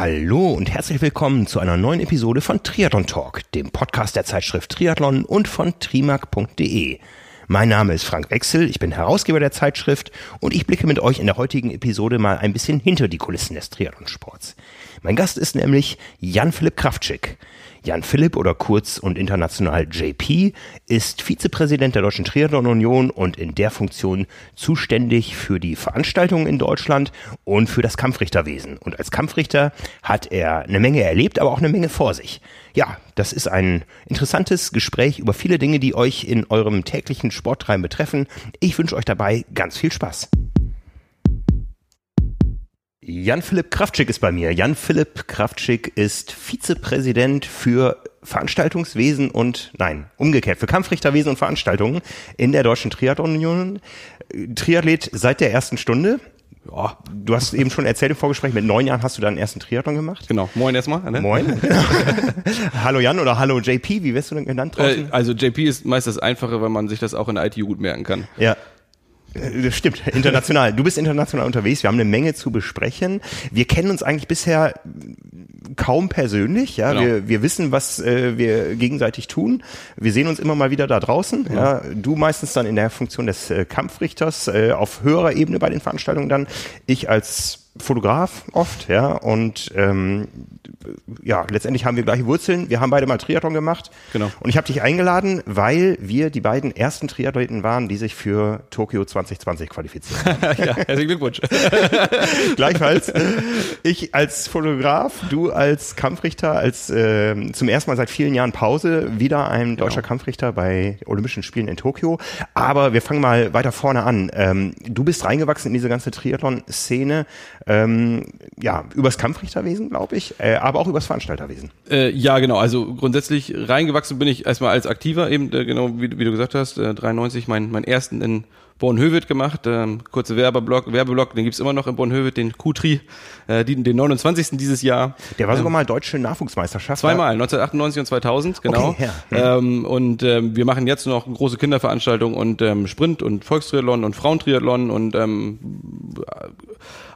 Hallo und herzlich willkommen zu einer neuen Episode von Triathlon Talk, dem Podcast der Zeitschrift Triathlon und von trimark.de. Mein Name ist Frank Wechsel, ich bin Herausgeber der Zeitschrift und ich blicke mit euch in der heutigen Episode mal ein bisschen hinter die Kulissen des Triathlonsports. Mein Gast ist nämlich Jan-Philipp Kraftschick. Jan Philipp oder kurz und international JP ist Vizepräsident der Deutschen Triathlon Union und in der Funktion zuständig für die Veranstaltungen in Deutschland und für das Kampfrichterwesen. Und als Kampfrichter hat er eine Menge erlebt, aber auch eine Menge vor sich. Ja, das ist ein interessantes Gespräch über viele Dinge, die euch in eurem täglichen Sporttreiben betreffen. Ich wünsche euch dabei ganz viel Spaß. Jan-Philipp Kraftschick ist bei mir. Jan-Philipp Kraftschick ist Vizepräsident für Veranstaltungswesen und, nein, umgekehrt, für Kampfrichterwesen und Veranstaltungen in der Deutschen Triathlon Union. Triathlet seit der ersten Stunde. Ja, du hast eben schon erzählt im Vorgespräch, mit neun Jahren hast du deinen ersten Triathlon gemacht. Genau. Moin erstmal. Ne? Moin. hallo Jan oder hallo JP, wie wirst du denn genannt draußen? Äh, also JP ist meist das Einfache, weil man sich das auch in der ITU gut merken kann. Ja. Äh, das stimmt, international. Du bist international unterwegs. Wir haben eine Menge zu besprechen. Wir kennen uns eigentlich bisher kaum persönlich. Ja, genau. wir, wir wissen, was äh, wir gegenseitig tun. Wir sehen uns immer mal wieder da draußen. Ja. ja. du meistens dann in der Funktion des äh, Kampfrichters äh, auf höherer Ebene bei den Veranstaltungen dann. Ich als Fotograf oft, ja, und ähm, ja, letztendlich haben wir gleiche Wurzeln. Wir haben beide mal Triathlon gemacht. Genau. Und ich habe dich eingeladen, weil wir die beiden ersten Triathleten waren, die sich für Tokio 2020 qualifizieren. ja, herzlichen Glückwunsch. Gleichfalls. Ich als Fotograf, du als Kampfrichter, als äh, zum ersten Mal seit vielen Jahren Pause wieder ein deutscher genau. Kampfrichter bei Olympischen Spielen in Tokio. Aber wir fangen mal weiter vorne an. Ähm, du bist reingewachsen in diese ganze Triathlon-Szene ähm, ja, übers Kampfrichterwesen, glaube ich, äh, aber auch übers Veranstalterwesen. Äh, ja, genau. Also grundsätzlich reingewachsen bin ich erstmal als Aktiver, eben äh, genau wie, wie, du gesagt hast, äh, 93 mein, mein ersten in Bornhöved gemacht. Ähm, kurze Werbeblock, Werbeblock, den gibt's immer noch in Bornhöved, den Kutri, äh, den, den 29. dieses Jahr. Der war sogar ähm, mal deutsche Nachwuchsmeisterschaft. Zweimal, 1998 und 2000, genau. Okay, ja. ähm, und ähm, wir machen jetzt noch große Kinderveranstaltungen und ähm, Sprint und Volkstriathlon und Frauentriathlon und ähm,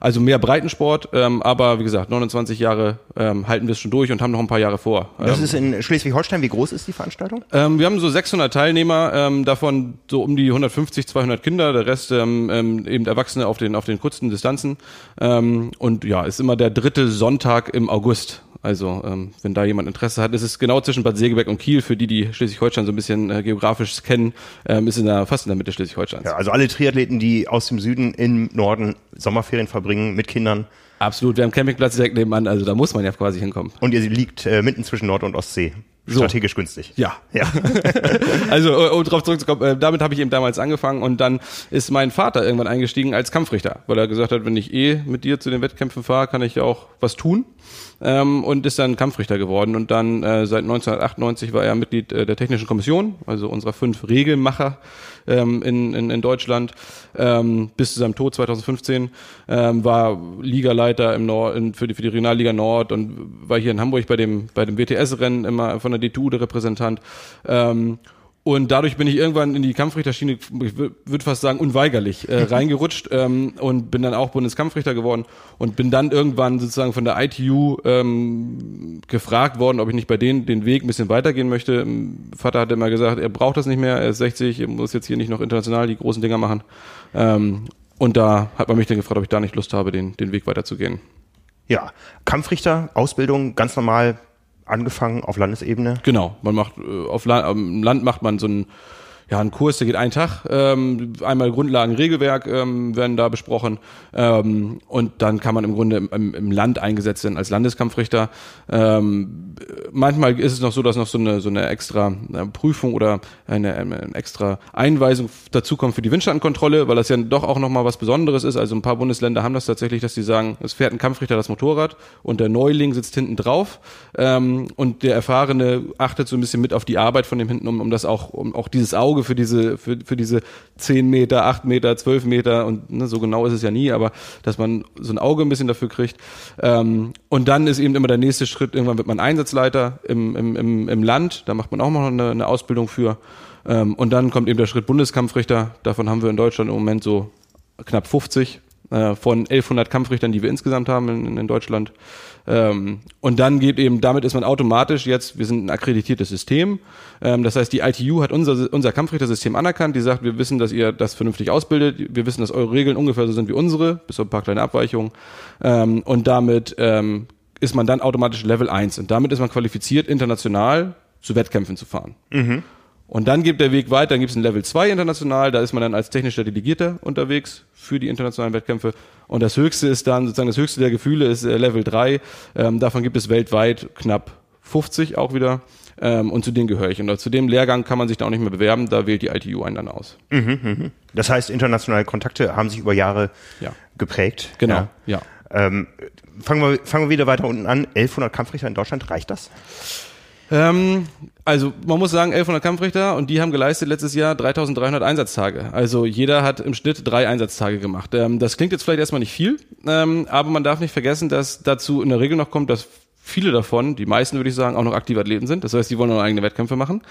also mehr Breitensport, ähm, aber wie gesagt, 29 Jahre ähm, halten wir es schon durch und haben noch ein paar Jahre vor. Das ähm, ist in Schleswig-Holstein. Wie groß ist die Veranstaltung? Ähm, wir haben so 600 Teilnehmer, ähm, davon so um die 150, 200 Kinder, der Rest ähm, ähm, eben Erwachsene auf den auf den kurzen Distanzen. Ähm, und ja, ist immer der dritte Sonntag im August. Also ähm, wenn da jemand Interesse hat, ist es genau zwischen Bad Segeberg und Kiel. Für die, die Schleswig-Holstein so ein bisschen äh, geografisch kennen, ähm, ist in der, fast in der Mitte Schleswig-Holsteins. Ja, also alle Triathleten, die aus dem Süden im Norden Sommerferien verbringen mit Kindern. Absolut, wir haben Campingplatz direkt nebenan, also da muss man ja quasi hinkommen. Und ihr liegt äh, mitten zwischen Nord- und Ostsee. So. Strategisch günstig. Ja. ja. also, äh, um darauf zurückzukommen, äh, damit habe ich eben damals angefangen und dann ist mein Vater irgendwann eingestiegen als Kampfrichter, weil er gesagt hat, wenn ich eh mit dir zu den Wettkämpfen fahre, kann ich ja auch was tun ähm, und ist dann Kampfrichter geworden. Und dann äh, seit 1998 war er Mitglied äh, der Technischen Kommission, also unserer fünf Regelmacher ähm, in, in, in Deutschland. Ähm, bis zu seinem Tod 2015 ähm, war Ligaleiter im Nord, in, für, die, für die Regionalliga Nord und war hier in Hamburg bei dem, bei dem WTS-Rennen immer von der DTU der Repräsentant. Ähm, und dadurch bin ich irgendwann in die Kampfrichterschiene, ich würde fast sagen, unweigerlich äh, reingerutscht ähm, und bin dann auch Bundeskampfrichter geworden und bin dann irgendwann sozusagen von der ITU ähm, gefragt worden, ob ich nicht bei denen den Weg ein bisschen weitergehen möchte. Vater hat immer gesagt, er braucht das nicht mehr, er ist 60, er muss jetzt hier nicht noch international die großen Dinger machen. Ähm, und da hat man mich dann gefragt, ob ich da nicht Lust habe, den, den Weg weiterzugehen. Ja, Kampfrichter, Ausbildung, ganz normal angefangen auf Landesebene? Genau, man macht äh, auf Land, am Land macht man so ein ja, ein Kurs, der geht einen Tag. Ähm, einmal Grundlagen, Regelwerk ähm, werden da besprochen. Ähm, und dann kann man im Grunde im, im Land eingesetzt werden als Landeskampfrichter. Ähm, manchmal ist es noch so, dass noch so eine, so eine extra äh, Prüfung oder eine, eine extra Einweisung dazukommt für die Windstandkontrolle, weil das ja doch auch nochmal was Besonderes ist. Also ein paar Bundesländer haben das tatsächlich, dass sie sagen, es fährt ein Kampfrichter das Motorrad und der Neuling sitzt hinten drauf ähm, und der Erfahrene achtet so ein bisschen mit auf die Arbeit von dem hinten, um, um das auch, um auch dieses Auge Auge für diese, für, für diese 10 Meter, 8 Meter, 12 Meter und ne, so genau ist es ja nie, aber dass man so ein Auge ein bisschen dafür kriegt. Ähm, und dann ist eben immer der nächste Schritt, irgendwann wird man Einsatzleiter im, im, im, im Land, da macht man auch noch eine, eine Ausbildung für. Ähm, und dann kommt eben der Schritt Bundeskampfrichter, davon haben wir in Deutschland im Moment so knapp 50 äh, von 1100 Kampfrichtern, die wir insgesamt haben in, in Deutschland. Ähm, und dann geht eben, damit ist man automatisch jetzt, wir sind ein akkreditiertes System. Ähm, das heißt, die ITU hat unser, unser Kampfrichtersystem anerkannt. Die sagt, wir wissen, dass ihr das vernünftig ausbildet. Wir wissen, dass eure Regeln ungefähr so sind wie unsere, bis auf ein paar kleine Abweichungen. Ähm, und damit ähm, ist man dann automatisch Level 1. Und damit ist man qualifiziert, international zu Wettkämpfen zu fahren. Mhm. Und dann geht der Weg weiter, dann gibt es ein Level 2 international, da ist man dann als technischer Delegierter unterwegs für die internationalen Wettkämpfe. Und das höchste ist dann, sozusagen das höchste der Gefühle ist äh, Level 3. Ähm, davon gibt es weltweit knapp 50 auch wieder. Ähm, und zu denen gehöre ich. Und zu dem Lehrgang kann man sich da auch nicht mehr bewerben, da wählt die ITU einen dann aus. Mhm, mh. Das heißt, internationale Kontakte haben sich über Jahre Ja. geprägt. Genau, Ja. ja. Ähm, fangen, wir, fangen wir wieder weiter unten an. 1100 Kampfrichter in Deutschland, reicht das? Ähm, also man muss sagen, 1100 Kampfrichter und die haben geleistet letztes Jahr 3300 Einsatztage. Also jeder hat im Schnitt drei Einsatztage gemacht. Ähm, das klingt jetzt vielleicht erstmal nicht viel, ähm, aber man darf nicht vergessen, dass dazu in der Regel noch kommt, dass viele davon, die meisten würde ich sagen, auch noch aktive Athleten sind. Das heißt, die wollen noch eigene Wettkämpfe machen.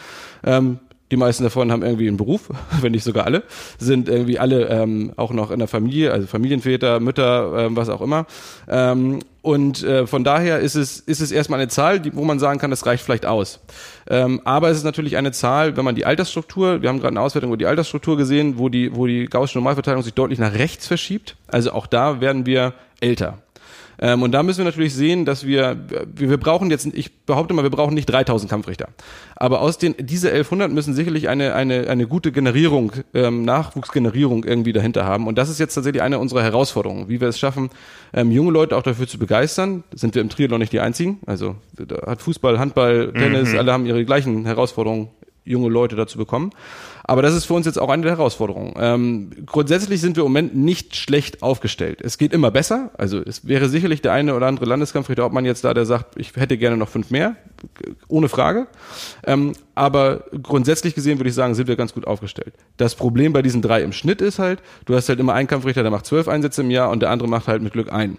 Ähm, die meisten davon haben irgendwie einen Beruf, wenn nicht sogar alle, sind irgendwie alle ähm, auch noch in der Familie, also Familienväter, Mütter, ähm, was auch immer. Ähm, und äh, von daher ist es, ist es erstmal eine Zahl, die, wo man sagen kann, das reicht vielleicht aus. Ähm, aber es ist natürlich eine Zahl, wenn man die Altersstruktur, wir haben gerade eine Auswertung über die Altersstruktur gesehen, wo die, wo die Gaußsche Normalverteilung sich deutlich nach rechts verschiebt. Also auch da werden wir älter. Ähm, und da müssen wir natürlich sehen, dass wir, wir, wir brauchen jetzt, ich behaupte mal, wir brauchen nicht 3000 Kampfrichter. Aber aus den, diese 1100 müssen sicherlich eine, eine, eine gute Generierung, ähm, Nachwuchsgenerierung irgendwie dahinter haben. Und das ist jetzt tatsächlich eine unserer Herausforderungen, wie wir es schaffen, ähm, junge Leute auch dafür zu begeistern. Sind wir im Triathlon nicht die einzigen. Also da hat Fußball, Handball, Tennis, alle haben ihre gleichen Herausforderungen, junge Leute dazu bekommen. Aber das ist für uns jetzt auch eine der Herausforderungen. Ähm, grundsätzlich sind wir im Moment nicht schlecht aufgestellt. Es geht immer besser. Also es wäre sicherlich der eine oder andere Landeskampfrichter Obmann jetzt da, der sagt, ich hätte gerne noch fünf mehr, ohne Frage. Ähm, aber grundsätzlich gesehen würde ich sagen, sind wir ganz gut aufgestellt. Das Problem bei diesen drei im Schnitt ist halt, du hast halt immer einen Kampfrichter, der macht zwölf Einsätze im Jahr und der andere macht halt mit Glück einen.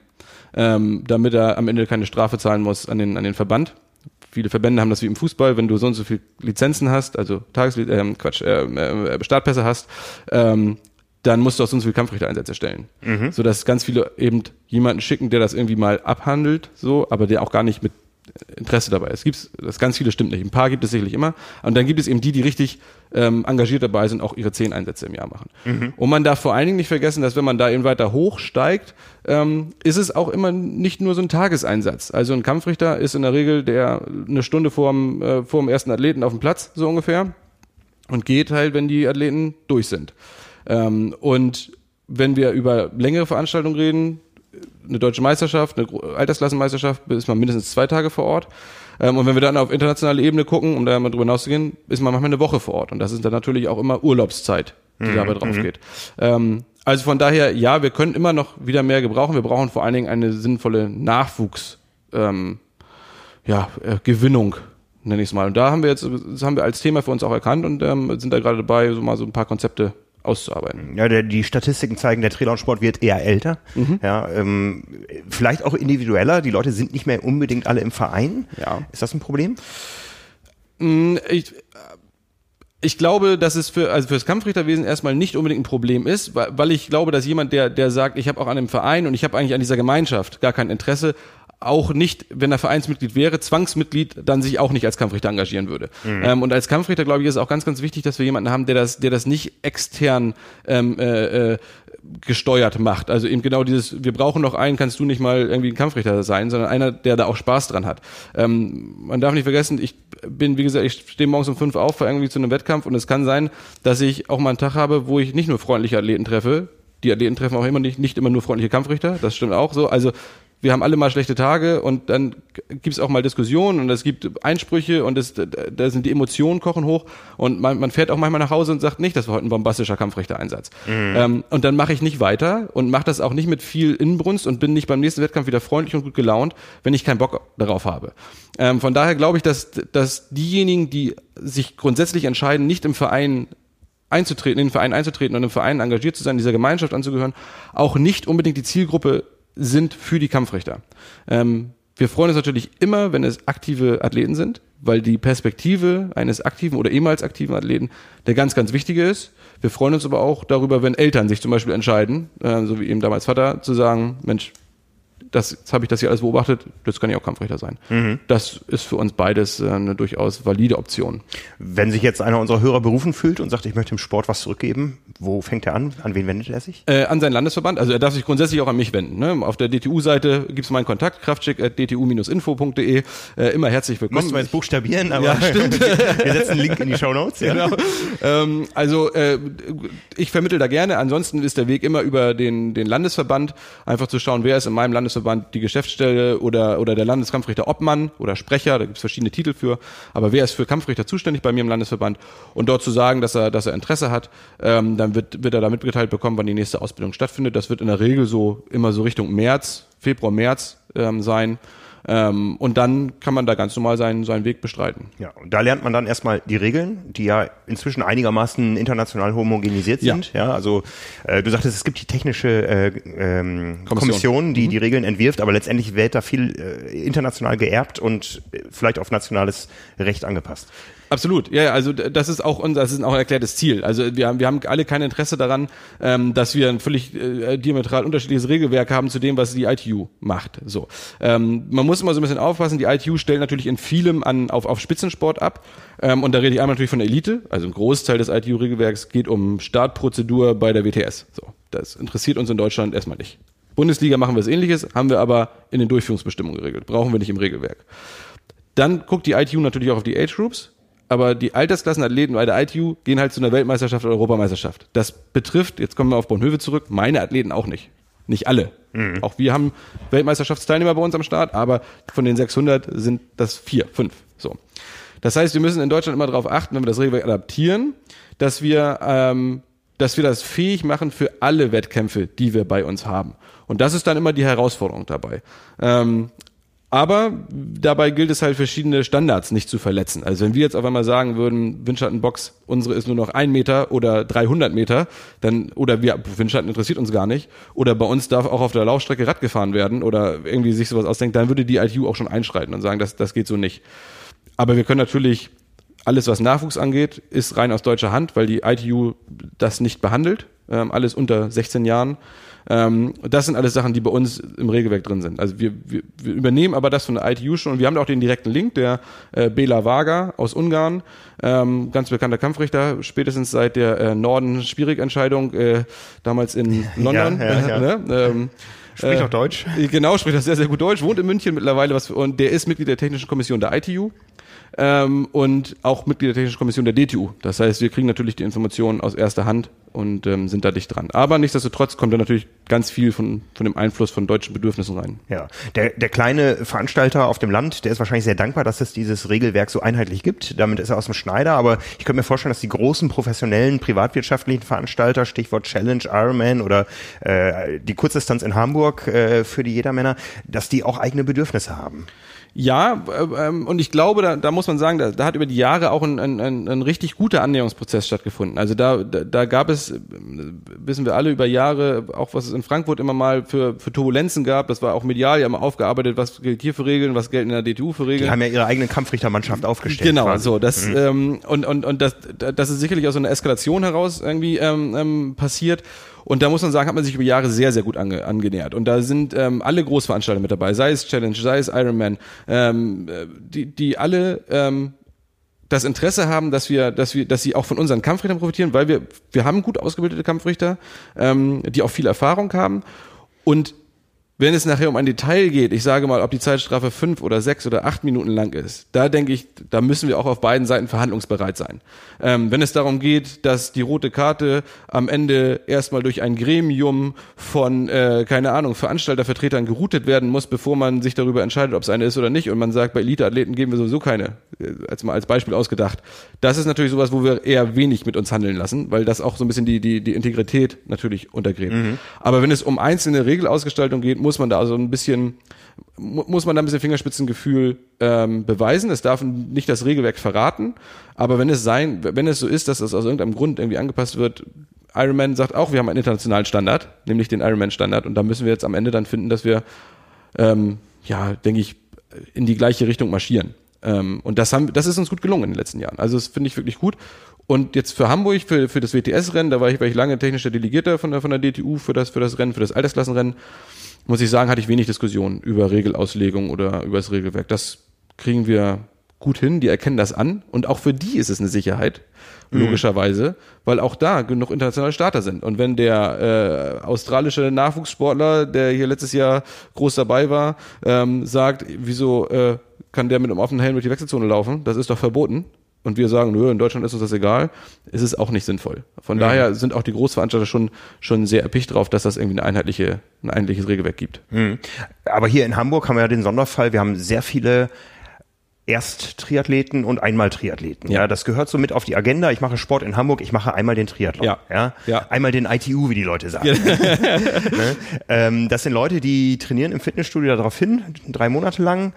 Ähm, damit er am Ende keine Strafe zahlen muss an den, an den Verband viele Verbände haben das wie im Fußball, wenn du so und so viel Lizenzen hast, also Tages ähm, Quatsch, äh, äh, Startpässe hast, ähm, dann musst du auch so und so viele Kampfrichtereinsätze stellen. Mhm. Sodass ganz viele eben jemanden schicken, der das irgendwie mal abhandelt, so, aber der auch gar nicht mit Interesse dabei ist. Es gibt das ganz viele stimmt nicht. Ein paar gibt es sicherlich immer. Und dann gibt es eben die, die richtig ähm, engagiert dabei sind, auch ihre zehn Einsätze im Jahr machen. Mhm. Und man darf vor allen Dingen nicht vergessen, dass wenn man da eben weiter hochsteigt, ähm, ist es auch immer nicht nur so ein Tageseinsatz. Also ein Kampfrichter ist in der Regel der eine Stunde vorm, äh, vorm ersten Athleten auf dem Platz, so ungefähr, und geht halt, wenn die Athleten durch sind. Ähm, und wenn wir über längere Veranstaltungen reden, eine deutsche Meisterschaft, eine Altersklassenmeisterschaft, ist man mindestens zwei Tage vor Ort. Ähm, und wenn wir dann auf internationale Ebene gucken, um da mal drüber hinauszugehen, ist man manchmal eine Woche vor Ort. Und das ist dann natürlich auch immer Urlaubszeit, die Mhm, dabei drauf geht. Ähm, also von daher, ja, wir können immer noch wieder mehr gebrauchen. Wir brauchen vor allen Dingen eine sinnvolle Nachwuchs, ähm, ja, äh, Gewinnung, nenne ich es mal. Und da haben wir jetzt, das haben wir als Thema für uns auch erkannt und ähm, sind da gerade dabei, so mal so ein paar Konzepte auszuarbeiten. Ja, der, die Statistiken zeigen, der Triathlonsport wird eher älter. Ja, ähm, vielleicht auch individueller. Die Leute sind nicht mehr unbedingt alle im Verein. Ja. Ist das ein Problem? Mm, Ich, ich glaube, dass es für also fürs Kampfrichterwesen erstmal nicht unbedingt ein Problem ist, weil, weil ich glaube, dass jemand, der der sagt, ich habe auch an einem Verein und ich habe eigentlich an dieser Gemeinschaft gar kein Interesse, auch nicht, wenn er Vereinsmitglied wäre, Zwangsmitglied, dann sich auch nicht als Kampfrichter engagieren würde. Ähm, und als Kampfrichter, glaube ich, ist es auch ganz, ganz wichtig, dass wir jemanden haben, der das, der das nicht extern ähm, äh, äh, gesteuert macht. Also eben genau dieses, wir brauchen noch einen, kannst du nicht mal irgendwie ein Kampfrichter sein, sondern einer, der da auch Spaß dran hat. Ähm, man darf nicht vergessen, ich bin, wie gesagt, ich stehe morgens um fünf auf, fahre irgendwie zu einem Wettkampf und es kann sein, dass ich auch mal einen Tag habe, wo ich nicht nur freundliche Athleten treffe. Die Athleten treffen auch immer nicht, nicht immer nur freundliche Kampfrichter, das stimmt auch so. Also wir haben alle mal schlechte Tage und dann gibt's auch mal Diskussionen und es gibt Einsprüche und es, da sind die Emotionen kochen hoch und man, man fährt auch manchmal nach Hause und sagt nicht, das war heute ein bombastischer Kampfrichtereinsatz. Ähm, und dann mache ich nicht weiter und mache das auch nicht mit viel Inbrunst und bin nicht beim nächsten Wettkampf wieder freundlich und gut gelaunt, wenn ich keinen Bock darauf habe. Ähm, von daher glaube ich, dass, dass diejenigen, die sich grundsätzlich entscheiden, nicht im Verein einzutreten, in den Verein einzutreten und im Verein engagiert zu sein, dieser Gemeinschaft anzugehören, auch nicht unbedingt die Zielgruppe sind für die Kampfrichter. Ähm, wir freuen uns natürlich immer, wenn es aktive Athleten sind, weil die Perspektive eines aktiven oder ehemals aktiven Athleten der ganz, ganz wichtige ist. Wir freuen uns aber auch darüber, wenn Eltern sich zum Beispiel entscheiden, äh, so wie eben damals Vater, zu sagen, Mensch, das, jetzt habe ich das hier alles beobachtet, das kann ja auch Kampfrichter sein. Mhm. Das ist für uns beides äh, eine durchaus valide Option. Wenn sich jetzt einer unserer Hörer berufen fühlt und sagt, ich möchte im Sport was zurückgeben, wo fängt er an? An wen wendet er sich? Äh, an seinen Landesverband. Also er darf sich grundsätzlich auch an mich wenden. Ne? Auf der DTU-Seite gibt es meinen Kontakt, kraftschick.dtu-info.de. Äh, immer herzlich willkommen. Müssen wir jetzt buchstabieren, aber ja, stimmt. wir setzen einen Link in die Show Notes. Ja. Genau. Ähm, also äh, ich vermittel da gerne. Ansonsten ist der Weg immer über den, den Landesverband, einfach zu schauen, wer ist in meinem Landesverband die Geschäftsstelle oder, oder der Landeskampfrichter Obmann oder Sprecher, da gibt es verschiedene Titel für, aber wer ist für Kampfrichter zuständig bei mir im Landesverband und dort zu sagen, dass er, dass er Interesse hat, ähm, dann wird, wird er da mitgeteilt bekommen, wann die nächste Ausbildung stattfindet. Das wird in der Regel so immer so Richtung März, Februar, März ähm, sein. Ähm, und dann kann man da ganz normal seinen, seinen Weg bestreiten. Ja, und da lernt man dann erstmal die Regeln, die ja inzwischen einigermaßen international homogenisiert sind. Ja, ja also äh, du sagtest, es gibt die technische äh, ähm, Kommission. Kommission, die mhm. die Regeln entwirft, aber letztendlich wird da viel äh, international geerbt und äh, vielleicht auf nationales Recht angepasst. Absolut, ja, also das ist auch unser, das ist auch ein erklärtes Ziel. Also wir haben, wir haben alle kein Interesse daran, ähm, dass wir ein völlig äh, diametral unterschiedliches Regelwerk haben zu dem, was die ITU macht. So, ähm, man muss immer so ein bisschen aufpassen. Die ITU stellt natürlich in vielem an auf, auf Spitzensport ab. Ähm, und da rede ich einmal natürlich von der Elite. Also ein Großteil des ITU-Regelwerks geht um Startprozedur bei der WTS. So, das interessiert uns in Deutschland erstmal nicht. Bundesliga machen wir das Ähnliches, haben wir aber in den Durchführungsbestimmungen geregelt. Brauchen wir nicht im Regelwerk. Dann guckt die ITU natürlich auch auf die Age Groups aber die Altersklassenathleten bei der ITU gehen halt zu einer Weltmeisterschaft oder Europameisterschaft. Das betrifft, jetzt kommen wir auf Bornhöve zurück, meine Athleten auch nicht. Nicht alle. Mhm. Auch wir haben Weltmeisterschaftsteilnehmer bei uns am Start, aber von den 600 sind das vier, fünf. So. Das heißt, wir müssen in Deutschland immer darauf achten, wenn wir das Regelwerk adaptieren, dass wir, ähm, dass wir das fähig machen für alle Wettkämpfe, die wir bei uns haben. Und das ist dann immer die Herausforderung dabei. Ähm, aber dabei gilt es halt verschiedene Standards nicht zu verletzen. Also wenn wir jetzt auf einmal sagen würden, Windschattenbox, unsere ist nur noch ein Meter oder 300 Meter, dann, oder wir, Windschatten interessiert uns gar nicht, oder bei uns darf auch auf der Laufstrecke Rad gefahren werden oder irgendwie sich sowas ausdenkt, dann würde die ITU auch schon einschreiten und sagen, das, das geht so nicht. Aber wir können natürlich alles, was Nachwuchs angeht, ist rein aus deutscher Hand, weil die ITU das nicht behandelt. Ähm, alles unter 16 Jahren. Ähm, das sind alles Sachen, die bei uns im Regelwerk drin sind. Also wir, wir, wir übernehmen aber das von der ITU schon und wir haben da auch den direkten Link, der äh, Bela Vaga aus Ungarn, ähm, ganz bekannter Kampfrichter, spätestens seit der äh, Norden-Schwierig-Entscheidung äh, damals in London. Ja, ja, ja. ne? ähm, Spricht auch Deutsch. Äh, genau, spricht auch sehr, sehr gut Deutsch, wohnt in München mittlerweile was, und der ist Mitglied der Technischen Kommission der ITU ähm, und auch Mitglied der Technischen Kommission der DTU. Das heißt, wir kriegen natürlich die Informationen aus erster Hand und ähm, sind da dicht dran. Aber nichtsdestotrotz kommt da natürlich ganz viel von, von dem Einfluss von deutschen Bedürfnissen rein. Ja, der, der kleine Veranstalter auf dem Land, der ist wahrscheinlich sehr dankbar, dass es dieses Regelwerk so einheitlich gibt. Damit ist er aus dem Schneider. Aber ich könnte mir vorstellen, dass die großen professionellen privatwirtschaftlichen Veranstalter, Stichwort Challenge, Ironman oder äh, die Kurzdistanz in Hamburg äh, für die Jedermänner, dass die auch eigene Bedürfnisse haben. Ja, äh, ähm, und ich glaube, da, da muss man sagen, da, da hat über die Jahre auch ein, ein, ein, ein richtig guter Annäherungsprozess stattgefunden. Also da, da, da gab es, äh, wissen wir alle über Jahre, auch was es in Frankfurt immer mal für, für Turbulenzen gab, das war auch medial ja immer aufgearbeitet, was gilt hier für Regeln, was gelten in der DTU für Regeln. Die haben ja ihre eigene Kampfrichtermannschaft aufgestellt. Genau, quasi. so. Das, mhm. ähm, und, und, und das, das ist sicherlich aus so einer Eskalation heraus irgendwie ähm, ähm, passiert. Und da muss man sagen, hat man sich über Jahre sehr, sehr gut ange, angenähert. Und da sind ähm, alle Großveranstalter mit dabei, sei es Challenge, sei es Ironman, ähm, die, die alle ähm, das Interesse haben, dass wir, dass wir, dass sie auch von unseren Kampfrichtern profitieren, weil wir, wir haben gut ausgebildete Kampfrichter, ähm, die auch viel Erfahrung haben. Und wenn es nachher um ein Detail geht, ich sage mal, ob die Zeitstrafe fünf oder sechs oder acht Minuten lang ist, da denke ich, da müssen wir auch auf beiden Seiten verhandlungsbereit sein. Ähm, wenn es darum geht, dass die rote Karte am Ende erstmal durch ein Gremium von, äh, keine Ahnung, Veranstaltervertretern geroutet werden muss, bevor man sich darüber entscheidet, ob es eine ist oder nicht, und man sagt, bei Eliteathleten geben wir sowieso keine, äh, als mal als Beispiel ausgedacht. Das ist natürlich sowas, wo wir eher wenig mit uns handeln lassen, weil das auch so ein bisschen die, die, die Integrität natürlich untergräbt. Mhm. Aber wenn es um einzelne Regelausgestaltung geht, muss man da also ein bisschen, muss man da ein bisschen Fingerspitzengefühl ähm, beweisen. Es darf nicht das Regelwerk verraten, aber wenn es sein, wenn es so ist, dass es aus irgendeinem Grund irgendwie angepasst wird, Ironman sagt auch, wir haben einen internationalen Standard, nämlich den Ironman-Standard, und da müssen wir jetzt am Ende dann finden, dass wir, ähm, ja, denke ich, in die gleiche Richtung marschieren. Ähm, und das haben, das ist uns gut gelungen in den letzten Jahren. Also das finde ich wirklich gut. Und jetzt für Hamburg, für, für das WTS-Rennen, da war ich, war ich lange technischer Delegierter von der, von der DTU für das, für das Rennen, für das Altersklassenrennen. Muss ich sagen, hatte ich wenig Diskussionen über Regelauslegung oder über das Regelwerk. Das kriegen wir gut hin, die erkennen das an und auch für die ist es eine Sicherheit, logischerweise, weil auch da genug internationale Starter sind. Und wenn der äh, australische Nachwuchssportler, der hier letztes Jahr groß dabei war, ähm, sagt, wieso äh, kann der mit einem offenen Helm durch die Wechselzone laufen? Das ist doch verboten. Und wir sagen, nö, in Deutschland ist uns das egal, ist es auch nicht sinnvoll. Von daher sind auch die Großveranstalter schon, schon sehr erpicht drauf, dass das irgendwie eine einheitliche, ein einheitliches Regelwerk gibt. Mhm. Aber hier in Hamburg haben wir ja den Sonderfall, wir haben sehr viele Erst-Triathleten und Einmal-Triathleten. Ja. Ja. das gehört so mit auf die Agenda. Ich mache Sport in Hamburg, ich mache einmal den Triathlon. Ja. ja? Ja. Einmal den ITU, wie die Leute sagen. ne? ähm, das sind Leute, die trainieren im Fitnessstudio darauf hin, drei Monate lang.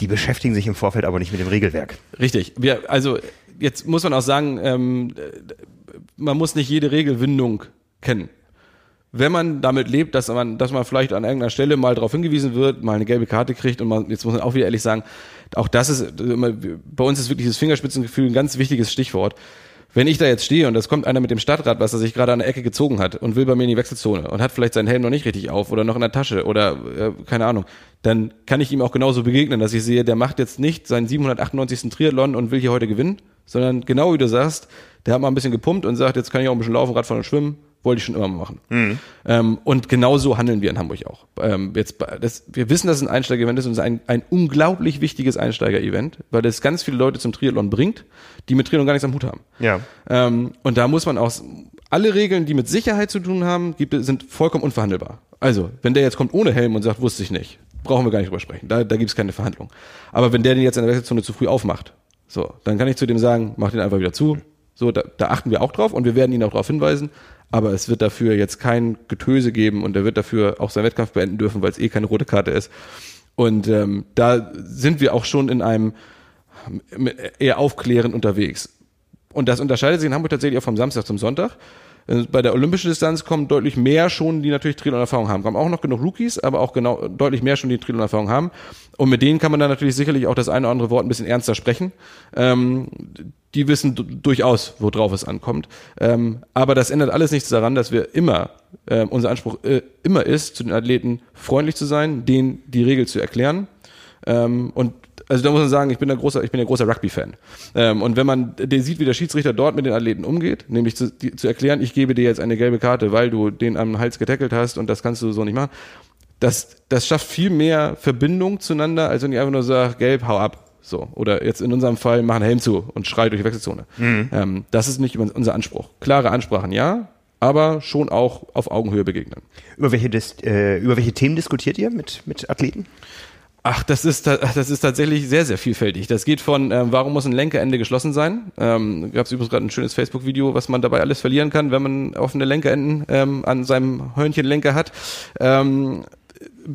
Die beschäftigen sich im Vorfeld aber nicht mit dem Regelwerk. Richtig. Wir, also jetzt muss man auch sagen, ähm, man muss nicht jede Regelwindung kennen. Wenn man damit lebt, dass man, dass man vielleicht an irgendeiner Stelle mal darauf hingewiesen wird, mal eine gelbe Karte kriegt und man, jetzt muss man auch wieder ehrlich sagen, auch das ist, immer- bei uns ist wirklich das Fingerspitzengefühl ein ganz wichtiges Stichwort. Wenn ich da jetzt stehe und es kommt einer mit dem Stadtrad, was er sich gerade an der Ecke gezogen hat und will bei mir in die Wechselzone und hat vielleicht seinen Helm noch nicht richtig auf oder noch in der Tasche oder äh, keine Ahnung, dann kann ich ihm auch genauso begegnen, dass ich sehe, der macht jetzt nicht seinen 798. Triathlon und will hier heute gewinnen, sondern genau wie du sagst, der hat mal ein bisschen gepumpt und sagt, jetzt kann ich auch ein bisschen laufen, Radfahren und schwimmen, wollte ich schon immer machen. Ähm, und genau so handeln wir in Hamburg auch. Ähm, jetzt, das, wir wissen, dass es ein Einsteiger-Event ist und es ist ein, ein unglaublich wichtiges Einsteiger-Event, weil es ganz viele Leute zum Triathlon bringt, die mit Triathlon gar nichts am Hut haben. Ja. Ähm, und da muss man auch, alle Regeln, die mit Sicherheit zu tun haben, gibt, sind vollkommen unverhandelbar. Also, wenn der jetzt kommt ohne Helm und sagt, wusste ich nicht, brauchen wir gar nicht drüber sprechen. Da, da gibt es keine Verhandlung. Aber wenn der den jetzt in der Wechselzone zu früh aufmacht, so, dann kann ich zu dem sagen, mach den einfach wieder zu. So, da, da achten wir auch drauf und wir werden ihn auch darauf hinweisen. Aber es wird dafür jetzt kein Getöse geben und er wird dafür auch seinen Wettkampf beenden dürfen, weil es eh keine rote Karte ist. Und ähm, da sind wir auch schon in einem eher aufklärend unterwegs. Und das unterscheidet sich in Hamburg tatsächlich auch vom Samstag zum Sonntag. Äh, Bei der olympischen Distanz kommen deutlich mehr schon, die natürlich Triathlon-Erfahrung haben. Kommen auch noch genug Rookies, aber auch genau deutlich mehr schon, die Triathlon-Erfahrung haben. Und mit denen kann man dann natürlich sicherlich auch das eine oder andere Wort ein bisschen ernster sprechen. Ähm, die wissen du- durchaus, worauf es ankommt. Ähm, aber das ändert alles nichts daran, dass wir immer, äh, unser Anspruch äh, immer ist, zu den Athleten freundlich zu sein, denen die Regel zu erklären. Ähm, und also da muss man sagen, ich bin ein großer, ich bin ein großer Rugby-Fan. Ähm, und wenn man den sieht, wie der Schiedsrichter dort mit den Athleten umgeht, nämlich zu, die, zu erklären, ich gebe dir jetzt eine gelbe Karte, weil du den am Hals getackelt hast und das kannst du so nicht machen, das, das schafft viel mehr Verbindung zueinander, als wenn ich einfach nur sage, gelb, hau ab. So. Oder jetzt in unserem Fall, mach einen Helm zu und schrei durch die Wechselzone. Ähm, das ist nicht unser Anspruch. Klare Ansprachen, ja, aber schon auch auf Augenhöhe begegnen. Über welche, Dis äh, über welche Themen diskutiert ihr mit, mit Athleten? Ach, das ist das ist tatsächlich sehr sehr vielfältig. Das geht von ähm, warum muss ein Lenkerende geschlossen sein? Ähm, Gab es übrigens gerade ein schönes Facebook-Video, was man dabei alles verlieren kann, wenn man offene Lenkerenden ähm, an seinem Hörnchenlenker hat. Ähm,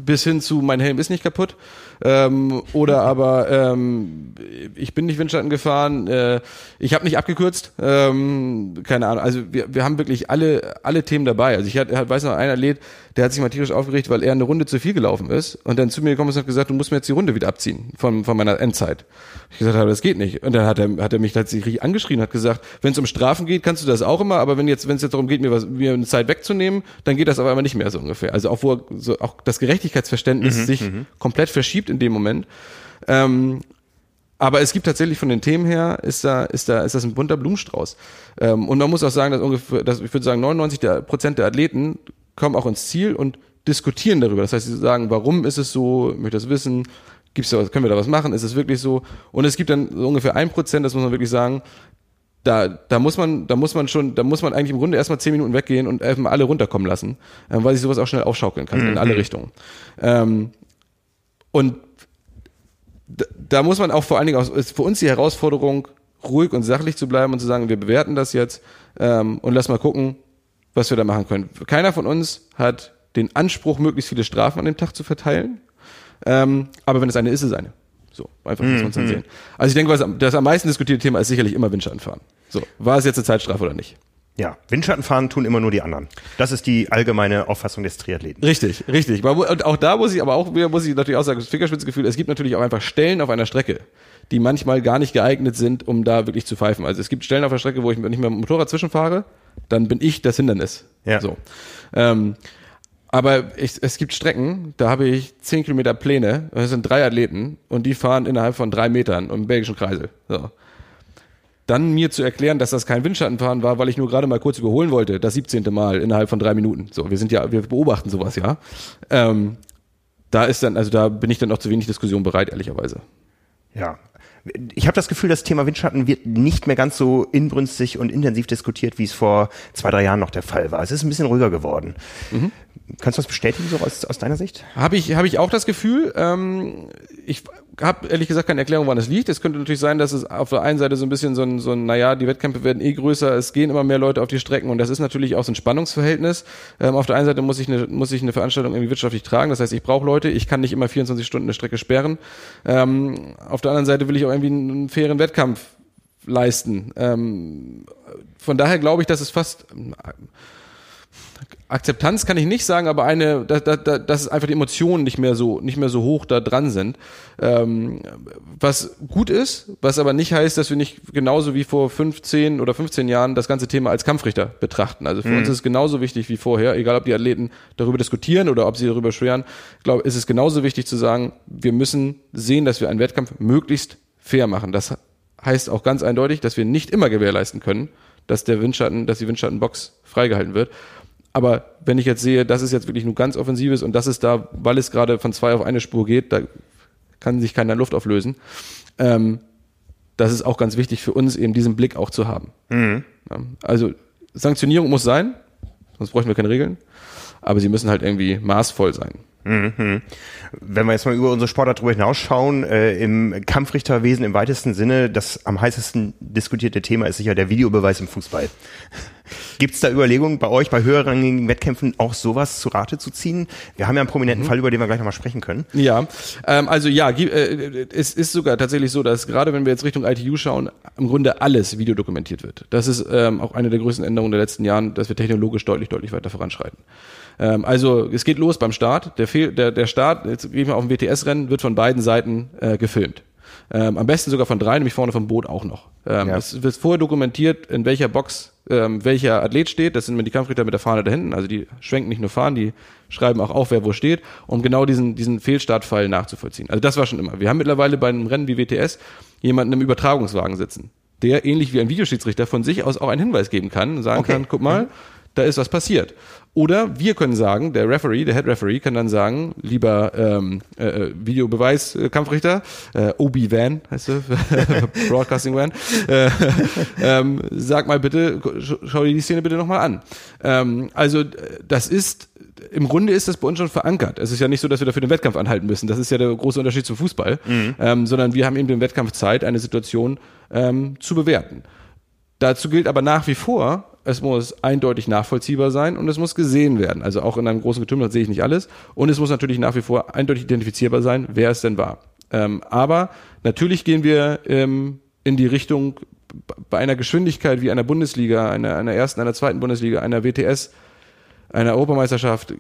bis hin zu mein Helm ist nicht kaputt ähm, oder aber ähm, ich bin nicht Windschatten gefahren, äh, ich habe nicht abgekürzt, ähm, keine Ahnung. Also wir, wir haben wirklich alle alle Themen dabei. Also ich hatte, weiß noch ein Athlet, der hat sich mal tierisch aufgeregt, weil er eine Runde zu viel gelaufen ist und dann zu mir gekommen ist und hat gesagt, du musst mir jetzt die Runde wieder abziehen von von meiner Endzeit. Ich gesagt habe, das geht nicht. Und dann hat er hat er mich tatsächlich angeschrien, hat gesagt, wenn es um Strafen geht, kannst du das auch immer, aber wenn jetzt wenn es jetzt darum geht, mir was mir eine Zeit wegzunehmen, dann geht das aber einmal nicht mehr so ungefähr. Also auch wo so auch das Gerechtigkeitsverständnis sich komplett verschiebt in dem Moment. Ähm, aber es gibt tatsächlich von den Themen her, ist da, ist da, ist das ein bunter Blumenstrauß. Ähm, und man muss auch sagen, dass ungefähr, dass, ich würde sagen, 99 der, Prozent der Athleten kommen auch ins Ziel und diskutieren darüber. Das heißt, sie sagen, warum ist es so, ich möchte das wissen, gibt's da was, können wir da was machen, ist es wirklich so? Und es gibt dann so ungefähr ein Prozent, das muss man wirklich sagen, da, da muss man, da muss man schon, da muss man eigentlich im Grunde erstmal zehn Minuten weggehen und erstmal alle runterkommen lassen, ähm, weil sich sowas auch schnell aufschaukeln kann in alle Richtungen. Ähm, und da, da muss man auch vor allen Dingen auch, ist für uns die Herausforderung, ruhig und sachlich zu bleiben und zu sagen, wir bewerten das jetzt ähm, und lass mal gucken, was wir da machen können. Keiner von uns hat den Anspruch, möglichst viele Strafen an dem Tag zu verteilen. Ähm, aber wenn es eine ist, ist es eine. So, einfach muss man es dann sehen. Also ich denke, was, das am meisten diskutierte Thema ist sicherlich immer Windschattenfahren. So, war es jetzt eine Zeitstrafe oder nicht? Ja, Windschattenfahren tun immer nur die anderen. Das ist die allgemeine Auffassung des Triathleten. Richtig, richtig. Und auch da muss ich, aber auch wieder muss ich natürlich auch sagen, das Fingerspitzengefühl, es gibt natürlich auch einfach Stellen auf einer Strecke, die manchmal gar nicht geeignet sind, um da wirklich zu pfeifen. Also es gibt Stellen auf der Strecke, wo ich nicht mehr mit dem Motorrad zwischenfahre, dann bin ich das Hindernis. Ja. So. Ähm, Aber ich, es gibt Strecken, da habe ich zehn Kilometer Pläne, das sind drei Athleten und die fahren innerhalb von drei Metern im belgischen Kreisel. So. Dann mir zu erklären, dass das kein Windschattenfahren war, weil ich nur gerade mal kurz überholen wollte, das 17. Mal innerhalb von drei Minuten. So, wir sind ja, wir beobachten sowas ja. Ähm, da ist dann, also da bin ich dann auch zu wenig Diskussion bereit, ehrlicherweise. Ja, ich habe das Gefühl, das Thema Windschatten wird nicht mehr ganz so inbrünstig und intensiv diskutiert, wie es vor zwei, drei Jahren noch der Fall war. Es ist ein bisschen ruhiger geworden. Mhm. Kannst du das bestätigen, so aus, aus deiner Sicht? Habe ich, hab ich auch das Gefühl. Ähm, ich habe ehrlich gesagt keine Erklärung, wann es liegt. Es könnte natürlich sein, dass es auf der einen Seite so ein bisschen so ein, so ein, naja, die Wettkämpfe werden eh größer, es gehen immer mehr Leute auf die Strecken und das ist natürlich auch so ein Spannungsverhältnis. Ähm, auf der einen Seite muss ich, eine, muss ich eine Veranstaltung irgendwie wirtschaftlich tragen, das heißt, ich brauche Leute, ich kann nicht immer 24 Stunden eine Strecke sperren. Ähm, auf der anderen Seite will ich auch irgendwie einen fairen Wettkampf leisten. Ähm, von daher glaube ich, dass es fast Akzeptanz kann ich nicht sagen, aber eine, dass, dass, dass einfach die Emotionen nicht mehr so nicht mehr so hoch da dran sind. Ähm, was gut ist, was aber nicht heißt, dass wir nicht genauso wie vor 15 oder 15 Jahren das ganze Thema als Kampfrichter betrachten. Also für mhm. uns ist es genauso wichtig wie vorher, egal ob die Athleten darüber diskutieren oder ob sie darüber schweren. Ich glaube, ist es genauso wichtig zu sagen, wir müssen sehen, dass wir einen Wettkampf möglichst fair machen. Das heißt auch ganz eindeutig, dass wir nicht immer gewährleisten können, dass der Windschatten, dass die Windschattenbox freigehalten wird. Aber wenn ich jetzt sehe, das ist jetzt wirklich nur ganz offensives und das ist da, weil es gerade von zwei auf eine Spur geht, da kann sich keiner Luft auflösen. Ähm, das ist auch ganz wichtig für uns, eben diesen Blick auch zu haben. Mhm. Also Sanktionierung muss sein, sonst bräuchten wir keine Regeln, aber sie müssen halt irgendwie maßvoll sein. Mhm. Wenn wir jetzt mal über unsere Sportart drüber hinausschauen, äh, im Kampfrichterwesen im weitesten Sinne, das am heißesten diskutierte Thema ist sicher der Videobeweis im Fußball. Gibt es da Überlegungen bei euch, bei höherrangigen Wettkämpfen auch sowas zu Rate zu ziehen? Wir haben ja einen prominenten mhm. Fall, über den wir gleich nochmal sprechen können. Ja, ähm, also ja, äh, es ist sogar tatsächlich so, dass gerade wenn wir jetzt Richtung ITU schauen, im Grunde alles videodokumentiert wird. Das ist ähm, auch eine der größten Änderungen der letzten Jahren, dass wir technologisch deutlich, deutlich weiter voranschreiten. Ähm, also es geht los beim Start. Der, Fehl, der, der Start, jetzt gehen wir auf ein WTS-Rennen, wird von beiden Seiten äh, gefilmt. Ähm, am besten sogar von drei, nämlich vorne vom Boot auch noch. Ähm, ja. Es wird vorher dokumentiert, in welcher Box ähm, welcher Athlet steht. Das sind die Kampfrichter mit der Fahne da hinten. Also die schwenken nicht nur Fahnen, die schreiben auch auf, wer wo steht, um genau diesen, diesen Fehlstartfall nachzuvollziehen. Also das war schon immer. Wir haben mittlerweile bei einem Rennen wie WTS jemanden im Übertragungswagen sitzen, der ähnlich wie ein Videoschiedsrichter von sich aus auch einen Hinweis geben kann und sagen okay. kann, guck mal, da ist was passiert. Oder wir können sagen, der Referee, der Head Referee kann dann sagen, lieber ähm, äh, äh Videobeweis-Kampfrichter, äh, Obi Van heißt er, Broadcasting Van, äh, ähm, sag mal bitte, schau dir die Szene bitte nochmal an. Ähm, also das ist im Grunde ist das bei uns schon verankert. Es ist ja nicht so, dass wir dafür den Wettkampf anhalten müssen. Das ist ja der große Unterschied zum Fußball, mhm. ähm, sondern wir haben eben den Wettkampf Zeit, eine Situation ähm, zu bewerten. Dazu gilt aber nach wie vor, es muss eindeutig nachvollziehbar sein und es muss gesehen werden. Also auch in einem großen Getümmel sehe ich nicht alles. Und es muss natürlich nach wie vor eindeutig identifizierbar sein, wer es denn war. Ähm, aber natürlich gehen wir ähm, in die Richtung bei einer Geschwindigkeit wie einer Bundesliga, einer, einer ersten, einer zweiten Bundesliga, einer WTS, einer Europameisterschaft,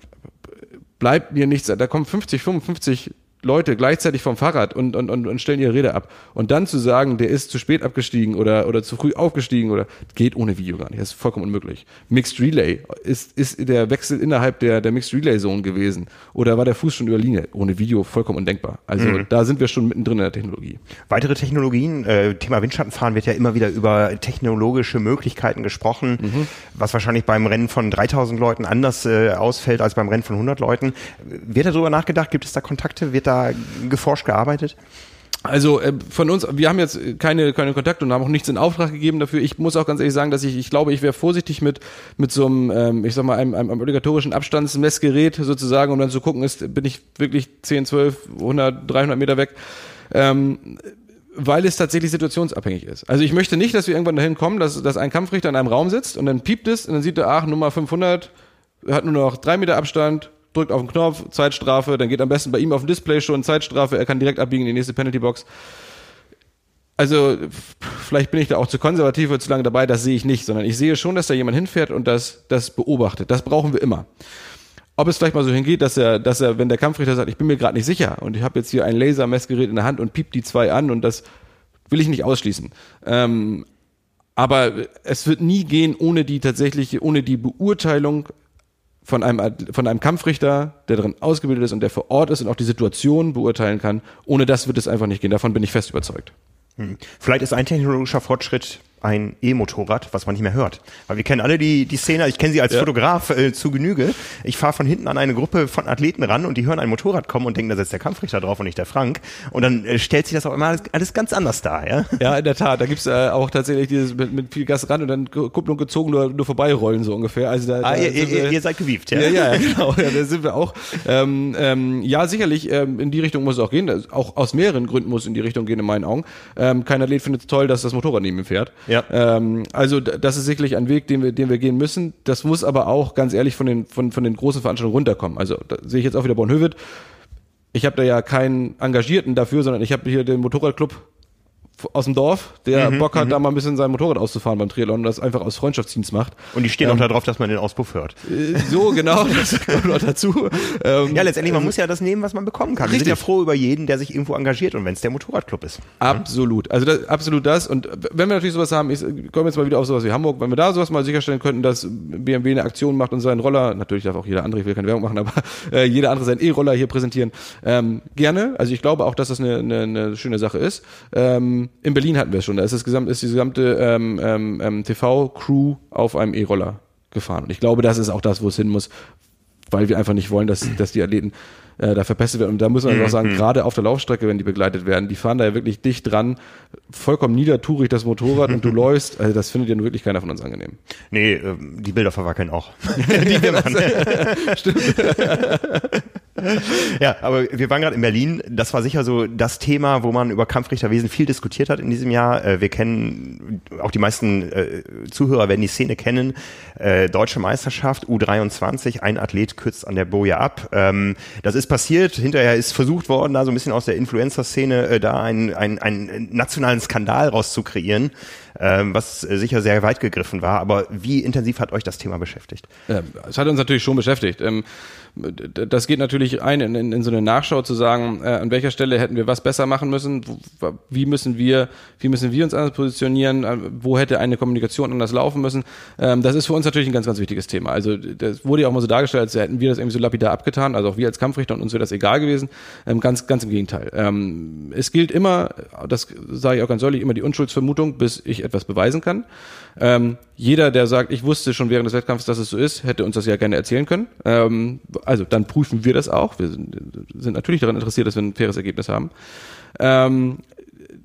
bleibt mir nichts, da kommen 50, 55 Leute gleichzeitig vom Fahrrad und, und, und, und stellen ihre Rede ab. Und dann zu sagen, der ist zu spät abgestiegen oder, oder zu früh aufgestiegen oder geht ohne Video gar nicht. Das ist vollkommen unmöglich. Mixed Relay ist, ist der Wechsel innerhalb der, der Mixed Relay Zone gewesen. Oder war der Fuß schon über Linie? Ohne Video vollkommen undenkbar. Also mhm. da sind wir schon mittendrin in der Technologie. Weitere Technologien, äh, Thema Windschattenfahren wird ja immer wieder über technologische Möglichkeiten gesprochen, mhm. was wahrscheinlich beim Rennen von 3000 Leuten anders äh, ausfällt als beim Rennen von 100 Leuten. Wird darüber nachgedacht? Gibt es da Kontakte? Wird da geforscht, gearbeitet? Also äh, von uns, wir haben jetzt keine keine Kontakte und haben auch nichts in Auftrag gegeben dafür. Ich muss auch ganz ehrlich sagen, dass ich, ich glaube, ich wäre vorsichtig mit mit so einem, ähm, ich sag mal, einem, einem obligatorischen Abstandsmessgerät sozusagen, um dann zu gucken, ist bin ich wirklich 10, 12, 100, 300 Meter weg. Ähm, weil es tatsächlich situationsabhängig ist. Also ich möchte nicht, dass wir irgendwann dahin kommen, dass, dass ein Kampfrichter in einem Raum sitzt und dann piept es und dann sieht er, ach, Nummer 500, hat nur noch drei Meter Abstand, drückt auf den Knopf, Zeitstrafe, dann geht am besten bei ihm auf dem Display schon Zeitstrafe, er kann direkt abbiegen in die nächste Penaltybox. Also vielleicht bin ich da auch zu konservativ oder zu lange dabei, das sehe ich nicht, sondern ich sehe schon, dass da jemand hinfährt und das, das beobachtet. Das brauchen wir immer. Ob es vielleicht mal so hingeht, dass er, dass er, wenn der Kampfrichter sagt, ich bin mir gerade nicht sicher und ich habe jetzt hier ein Lasermessgerät in der Hand und piept die zwei an und das will ich nicht ausschließen. Ähm, aber es wird nie gehen ohne die tatsächliche, ohne die Beurteilung von einem, von einem Kampfrichter, der darin ausgebildet ist und der vor Ort ist und auch die Situation beurteilen kann. Ohne das wird es einfach nicht gehen. Davon bin ich fest überzeugt. Hm. Vielleicht ist ein technologischer Fortschritt ein E-Motorrad, was man nicht mehr hört. Weil wir kennen alle die, die Szene, ich kenne sie als ja. Fotograf äh, zu Genüge. Ich fahre von hinten an eine Gruppe von Athleten ran und die hören ein Motorrad kommen und denken, da sitzt der Kampfrichter drauf und nicht der Frank. Und dann äh, stellt sich das auch immer alles, alles ganz anders dar. Ja, ja in der Tat. Da gibt's äh, auch tatsächlich dieses mit, mit viel Gas ran und dann Kupplung gezogen, nur, nur vorbeirollen so ungefähr. Also da, ah, da ihr, ihr, ihr, seid gewieft, ja? Ja, ja, genau. Ja, da sind wir auch. Ähm, ähm, ja, sicherlich, ähm, in die Richtung muss es auch gehen. Auch aus mehreren Gründen muss es in die Richtung gehen, in meinen Augen. Ähm, kein Athlet findet es toll, dass das Motorrad neben ihm fährt. Ja. Ähm, also das ist sicherlich ein Weg, den wir, den wir gehen müssen. Das muss aber auch ganz ehrlich von den, von, von den großen Veranstaltungen runterkommen. Also da sehe ich jetzt auch wieder Bornhöved. Ich habe da ja keinen Engagierten dafür, sondern ich habe hier den Motorradclub aus dem Dorf, der mhm, Bock hat, mhm. da mal ein bisschen sein Motorrad auszufahren beim Triathlon und das einfach aus Freundschaftsdienst macht. Und die stehen ähm, auch darauf, dass man den Auspuff hört. Äh, so, genau, das kommt noch dazu. Ähm, ja, letztendlich, man äh, muss ja das nehmen, was man bekommen kann. Richtig. Wir sind ja froh über jeden, der sich irgendwo engagiert und wenn es der Motorradclub ist. Absolut. Also das, absolut das. Und wenn wir natürlich sowas haben, ich komme jetzt mal wieder auf sowas wie Hamburg, wenn wir da sowas mal sicherstellen könnten, dass BMW eine Aktion macht und seinen Roller, natürlich darf auch jeder andere, ich will keine Werbung machen, aber äh, jeder andere seinen E-Roller hier präsentieren, ähm, gerne. Also ich glaube auch, dass das eine, eine, eine schöne Sache ist. Ähm, in Berlin hatten wir es schon. Da ist, das gesamte, ist die gesamte ähm, ähm, ähm TV-Crew auf einem E-Roller gefahren. Und ich glaube, das ist auch das, wo es hin muss, weil wir einfach nicht wollen, dass, dass die Athleten äh, da verpestet werden. Und da muss man mhm. auch sagen, gerade auf der Laufstrecke, wenn die begleitet werden, die fahren da ja wirklich dicht dran, vollkommen niedertourig das Motorrad und du läufst. Also das findet ja wirklich keiner von uns angenehm. Nee, äh, die Bilder verwackeln auch. die wir machen. Stimmt. ja, aber wir waren gerade in Berlin. Das war sicher so das Thema, wo man über Kampfrichterwesen viel diskutiert hat in diesem Jahr. Äh, wir kennen, auch die meisten äh, Zuhörer werden die Szene kennen. Äh, Deutsche Meisterschaft, U23, ein Athlet kürzt an der Boje ab. Ähm, das ist passiert. Hinterher ist versucht worden, da so ein bisschen aus der Influencer-Szene da einen, einen, einen nationalen Skandal rauszukreieren was sicher sehr weit gegriffen war. Aber wie intensiv hat euch das Thema beschäftigt? Ja, es hat uns natürlich schon beschäftigt. Ähm, das geht natürlich ein, in, in, in so eine Nachschau zu sagen, äh, an welcher Stelle hätten wir was besser machen müssen, wie müssen wir, wie müssen wir uns anders positionieren, äh, wo hätte eine Kommunikation anders laufen müssen. Ähm, das ist für uns natürlich ein ganz, ganz wichtiges Thema. Also das wurde ja auch mal so dargestellt, als hätten wir das irgendwie so lapidar abgetan, also auch wir als Kampfrichter und uns wäre das egal gewesen. Ähm, ganz, ganz im Gegenteil. Ähm, es gilt immer, das sage ich auch ganz deutlich, immer die Unschuldsvermutung, bis ich etwas beweisen kann. Ähm, jeder, der sagt, ich wusste schon während des Wettkampfs, dass es so ist, hätte uns das ja gerne erzählen können. Ähm, also dann prüfen wir das auch. Wir sind, sind, natürlich daran interessiert, dass wir ein faires Ergebnis haben. Ähm,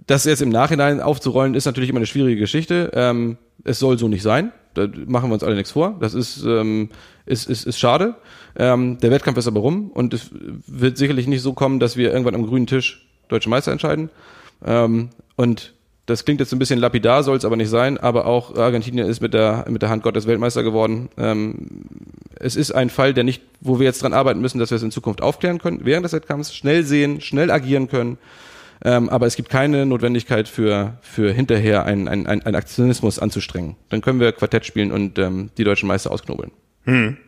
das jetzt im Nachhinein aufzurollen, ist natürlich immer eine schwierige Geschichte. Ähm, es soll so nicht sein. Da machen wir uns alle nichts vor. Das ist, ähm, ist, ist, ist schade. Ähm, der Wettkampf ist aber rum und es wird sicherlich nicht so kommen, dass wir irgendwann am grünen Tisch deutsche Meister entscheiden. Und das klingt jetzt ein bisschen lapidar, soll es aber nicht sein, aber auch Argentinien ist mit der, mit der Hand Gottes Weltmeister geworden. Ähm, es ist ein Fall, der nicht, wo wir jetzt dran arbeiten müssen, dass wir es in Zukunft aufklären können, während des Wettkampfs, schnell sehen, schnell agieren können. Ähm, aber es gibt keine Notwendigkeit für, für hinterher einen ein, ein Aktionismus anzustrengen. Dann können wir Quartett spielen und ähm, die deutschen Meister ausknobeln. Hm.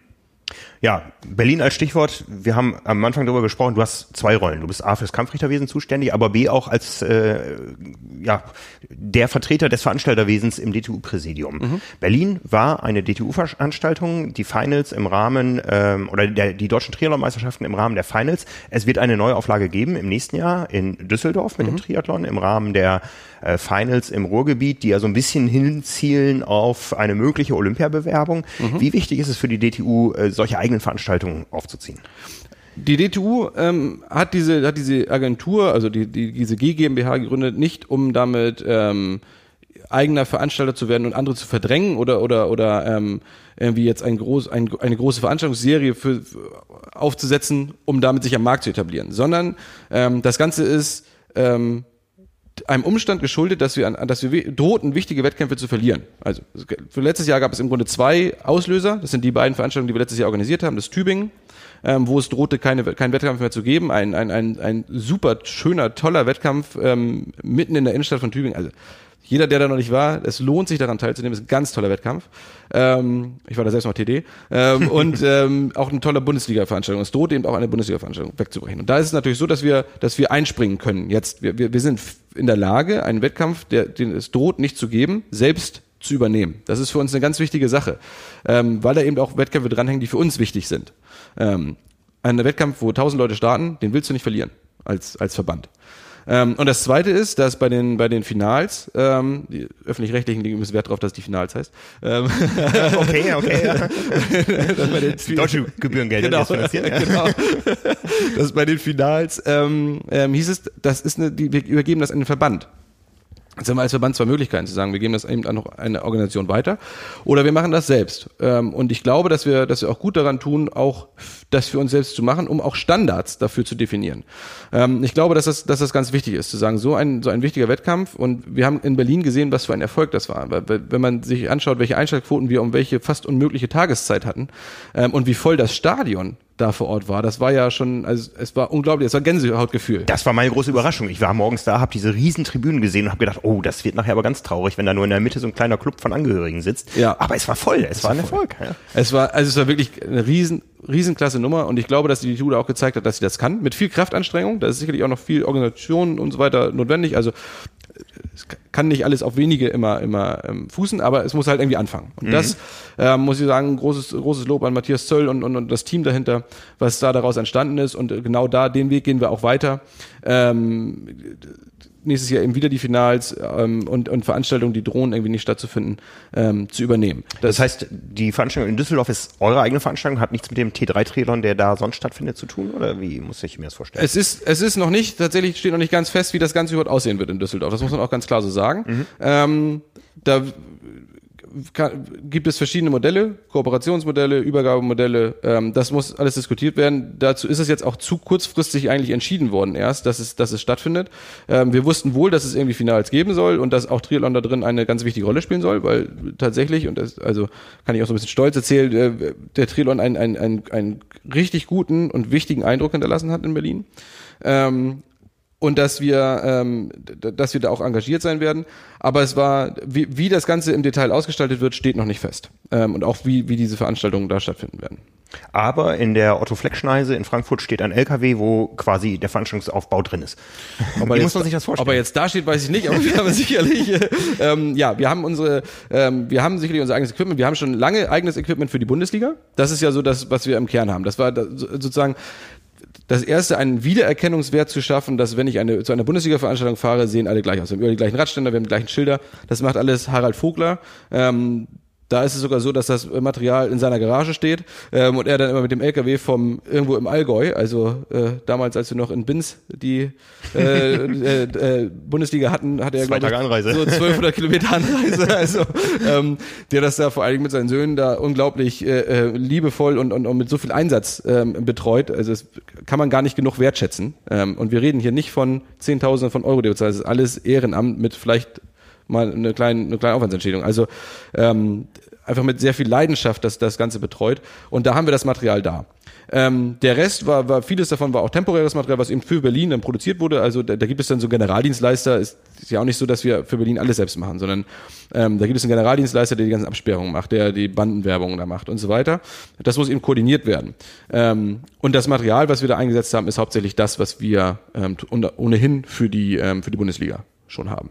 Ja, Berlin als Stichwort. Wir haben am Anfang darüber gesprochen, du hast zwei Rollen. Du bist A fürs Kampfrichterwesen zuständig, aber B auch als äh, ja, der Vertreter des Veranstalterwesens im DTU-Präsidium. Mhm. Berlin war eine DTU-Veranstaltung, die Finals im Rahmen ähm, oder der, die deutschen Triathlon-Meisterschaften im Rahmen der Finals. Es wird eine Neuauflage geben im nächsten Jahr in Düsseldorf mit mhm. dem Triathlon im Rahmen der äh, Finals im Ruhrgebiet, die ja so ein bisschen hinzielen auf eine mögliche Olympiabewerbung. Mhm. Wie wichtig ist es für die DTU, äh, solche eigenen Veranstaltungen aufzuziehen? Die DTU ähm, hat diese hat diese Agentur, also die, die diese G GmbH gegründet, nicht um damit ähm, eigener Veranstalter zu werden und andere zu verdrängen oder oder oder ähm, irgendwie jetzt ein groß, ein, eine große Veranstaltungsserie für, aufzusetzen, um damit sich am Markt zu etablieren, sondern ähm, das Ganze ist ähm, einem Umstand geschuldet, dass wir, an, dass wir drohten, wichtige Wettkämpfe zu verlieren. Also für letztes Jahr gab es im Grunde zwei Auslöser. Das sind die beiden Veranstaltungen, die wir letztes Jahr organisiert haben. Das Tübingen, ähm, wo es drohte, keine, keinen Wettkampf mehr zu geben. Ein, ein, ein, ein super schöner, toller Wettkampf ähm, mitten in der Innenstadt von Tübingen. Also jeder, der da noch nicht war, es lohnt sich daran teilzunehmen. Es ist ein ganz toller Wettkampf. Ähm, ich war da selbst noch TD. Ähm, und ähm, auch eine tolle Bundesliga-Veranstaltung. Es droht eben auch eine Bundesliga-Veranstaltung wegzubrechen. Und da ist es natürlich so, dass wir, dass wir einspringen können. Jetzt, wir, wir, wir sind in der Lage, einen Wettkampf, der, den es droht, nicht zu geben, selbst zu übernehmen. Das ist für uns eine ganz wichtige Sache, ähm, weil da eben auch Wettkämpfe dranhängen, die für uns wichtig sind. Ähm, ein Wettkampf, wo tausend Leute starten, den willst du nicht verlieren als, als Verband. Ähm, und das Zweite ist, dass bei den bei den Finals, ähm, die öffentlich-rechtlichen legen müssen Wert darauf, dass die Finals heißt. Ähm, okay, okay. Ja. Deutsche Gebührengelder. genau, ja. genau. dass bei den Finals ähm, ähm, hieß es, das ist eine, die, wir übergeben das an den Verband. Jetzt haben wir als Verband zwei Möglichkeiten zu sagen, wir geben das eben an eine Organisation weiter oder wir machen das selbst. Ähm, und ich glaube, dass wir, dass wir auch gut daran tun, auch das für uns selbst zu machen, um auch Standards dafür zu definieren. Ähm, ich glaube, dass das, dass das ganz wichtig ist, zu sagen, so ein, so ein wichtiger Wettkampf und wir haben in Berlin gesehen, was für ein Erfolg das war. Wenn man sich anschaut, welche Einschaltquoten wir um welche fast unmögliche Tageszeit hatten ähm, und wie voll das Stadion da vor Ort war. Das war ja schon, also es war unglaublich, es war Gänsehautgefühl. Das war meine große Überraschung. Ich war morgens da, habe diese riesen Tribünen gesehen und habe gedacht, oh, das wird nachher aber ganz traurig, wenn da nur in der Mitte so ein kleiner Club von Angehörigen sitzt. Ja. Aber es war voll, es, war ein Erfolg. Ja. Es war, also es war wirklich eine riesen, riesenklasse Nummer und ich glaube, dass die Jude auch gezeigt hat, dass sie das kann. Mit viel Kraftanstrengung. Da ist sicherlich auch noch viel Organisation und so weiter notwendig. Also es kann nicht alles auf wenige immer immer ähm, fußen, aber es muss halt irgendwie anfangen. Und das ähm, muss ich sagen, großes großes Lob an Matthias Zöll und, und, und das Team dahinter, was da daraus entstanden ist. Und äh, genau da den Weg gehen wir auch weiter. Ähm, nächstes Jahr eben wieder die Finals ähm, und, und Veranstaltungen, die drohen irgendwie nicht stattzufinden, ähm, zu übernehmen. Das heißt, die Veranstaltung in Düsseldorf ist eure eigene Veranstaltung, hat nichts mit dem T3-Triathlon, der da sonst stattfindet, zu tun? Oder wie muss ich mir das vorstellen? Es ist, es ist noch nicht, tatsächlich steht noch nicht ganz fest, wie das Ganze überhaupt aussehen wird in Düsseldorf. Das muss man auch ganz klar so sagen. Ähm, da kann, gibt es verschiedene Modelle, Kooperationsmodelle, Übergabemodelle. Ähm, das muss alles diskutiert werden. Dazu ist es jetzt auch zu kurzfristig eigentlich entschieden worden erst, dass es, dass es stattfindet. Ähm, wir wussten wohl, dass es irgendwie Finals geben soll und dass auch Triathlon da drin eine ganz wichtige Rolle spielen soll, weil tatsächlich, und das, also kann ich auch so ein bisschen stolz erzählen, äh, der Triathlon einen, einen, einen, einen richtig guten und wichtigen Eindruck hinterlassen hat in Berlin. Ähm, und dass wir, ähm, dass wir da auch engagiert sein werden. Aber es war, wie, wie das Ganze im Detail ausgestaltet wird, steht noch nicht fest. Ähm, und auch wie, wie diese Veranstaltungen da stattfinden werden. Aber in der Otto-Fleck-Schneise in Frankfurt steht ein LKW, wo quasi der Veranstaltungsaufbau drin ist. Wie muss man sich das vorstellen? Ob er jetzt da steht, weiß ich nicht, aber wir haben sicherlich, äh, ähm, ja, wir haben unsere, ähm, wir haben sicherlich unser eigenes Equipment. Wir haben schon lange eigenes Equipment für die Bundesliga. Das ist ja so das, was wir im Kern haben. Das war sozusagen das erste, einen Wiedererkennungswert zu schaffen, dass wenn ich eine, zu einer Bundesliga-Veranstaltung fahre, sehen alle gleich aus. Wir haben über die gleichen Radständer, wir haben die gleichen Schilder. Das macht alles Harald Vogler. Ähm, da ist es sogar so, dass das Material in seiner Garage steht ähm, und er dann immer mit dem LKW vom irgendwo im Allgäu, also äh, damals, als wir noch in Binz die äh, äh, äh, Bundesliga hatten, hatte er Zwei Tage Anreise. so 1200 Kilometer Anreise, also ähm, der das da vor allen Dingen mit seinen Söhnen da unglaublich äh, äh, liebevoll und, und, und mit so viel Einsatz ähm, betreut. Also das kann man gar nicht genug wertschätzen. Ähm, und wir reden hier nicht von Zehntausenden von Euro, die bezahlt. Das ist alles Ehrenamt mit vielleicht mal eine kleine, eine kleine Aufwandsentschädigung. Also ähm, einfach mit sehr viel Leidenschaft das, das Ganze betreut. Und da haben wir das Material da. Ähm, der Rest war, war, vieles davon war auch temporäres Material, was eben für Berlin dann produziert wurde. Also da, da gibt es dann so Generaldienstleister. Ist, ist ja auch nicht so, dass wir für Berlin alles selbst machen, sondern ähm, da gibt es einen Generaldienstleister, der die ganzen Absperrungen macht, der die Bandenwerbung da macht und so weiter. Das muss eben koordiniert werden. Ähm, und das Material, was wir da eingesetzt haben, ist hauptsächlich das, was wir ähm, ohnehin für die, ähm, für die Bundesliga schon haben.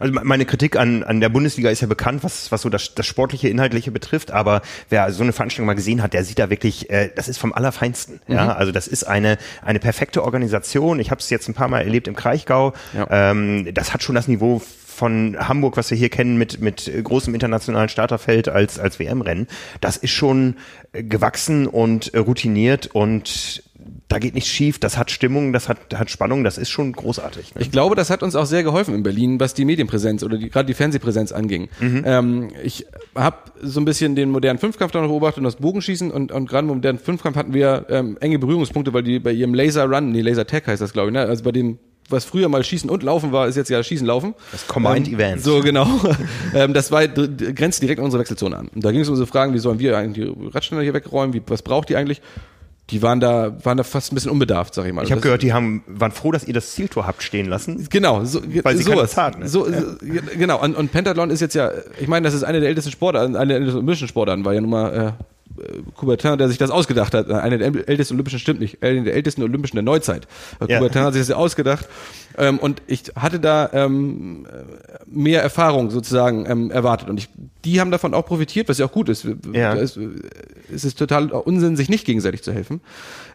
Also me- meine Kritik an, an der Bundesliga ist ja bekannt, was, was so das, das sportliche, inhaltliche betrifft, aber wer so eine Veranstaltung mal gesehen hat, der sieht da wirklich, äh, das ist vom Allerfeinsten. Ja, also das ist eine, eine perfekte Organisation. Ich habe es jetzt ein paar Mal erlebt im Kraichgau. Ja. Ähm, das hat schon das Niveau von Hamburg, was wir hier kennen, mit, mit großem internationalen Starterfeld als, als WM-Rennen. Das ist schon äh, gewachsen und äh, routiniert und da geht nichts schief, das hat Stimmung, das hat, hat Spannung, das ist schon großartig. Ne? Ich glaube, das hat uns auch sehr geholfen in Berlin, was die Medienpräsenz oder die, gerade die Fernsehpräsenz anging. Ähm, ich habe so ein bisschen den modernen Fünfkampf da noch beobachtet und das Bogenschießen und, und gerade im modernen Fünfkampf hatten wir ähm, enge Berührungspunkte, weil die bei ihrem Laser Run, nee, Laser Tag heißt das, glaube ich, ne? also bei dem was früher mal Schießen und Laufen war, ist jetzt ja Schießen Laufen. Das Combined ähm, Event. So genau. ähm, das war grenzt direkt an unsere Wechselzone an. Und da ging es um so Fragen, wie sollen wir eigentlich die Radständer hier wegräumen, wie, was braucht die eigentlich? Die waren da, waren da fast ein bisschen unbedarft, sag ich mal. Ich habe gehört, die haben, waren froh, dass ihr das Zieltor habt stehen lassen. Genau, so, Weil sie sowas. Zeit, ne? so, so, genau, und, und Pentathlon ist jetzt ja, ich meine, das ist eine der ältesten Sportarten, eine der ältesten Olympischen Sportarten, war ja nun mal, äh, Coubertin, der sich das ausgedacht hat. Einer der ältesten Olympischen, stimmt nicht, einer der ältesten Olympischen der Neuzeit. Ja. Coubertin hat sich das ausgedacht. Ähm, und ich hatte da ähm, mehr Erfahrung sozusagen ähm, erwartet. Und ich, die haben davon auch profitiert, was ja auch gut ist. Ja. Es, es ist total Unsinn, sich nicht gegenseitig zu helfen.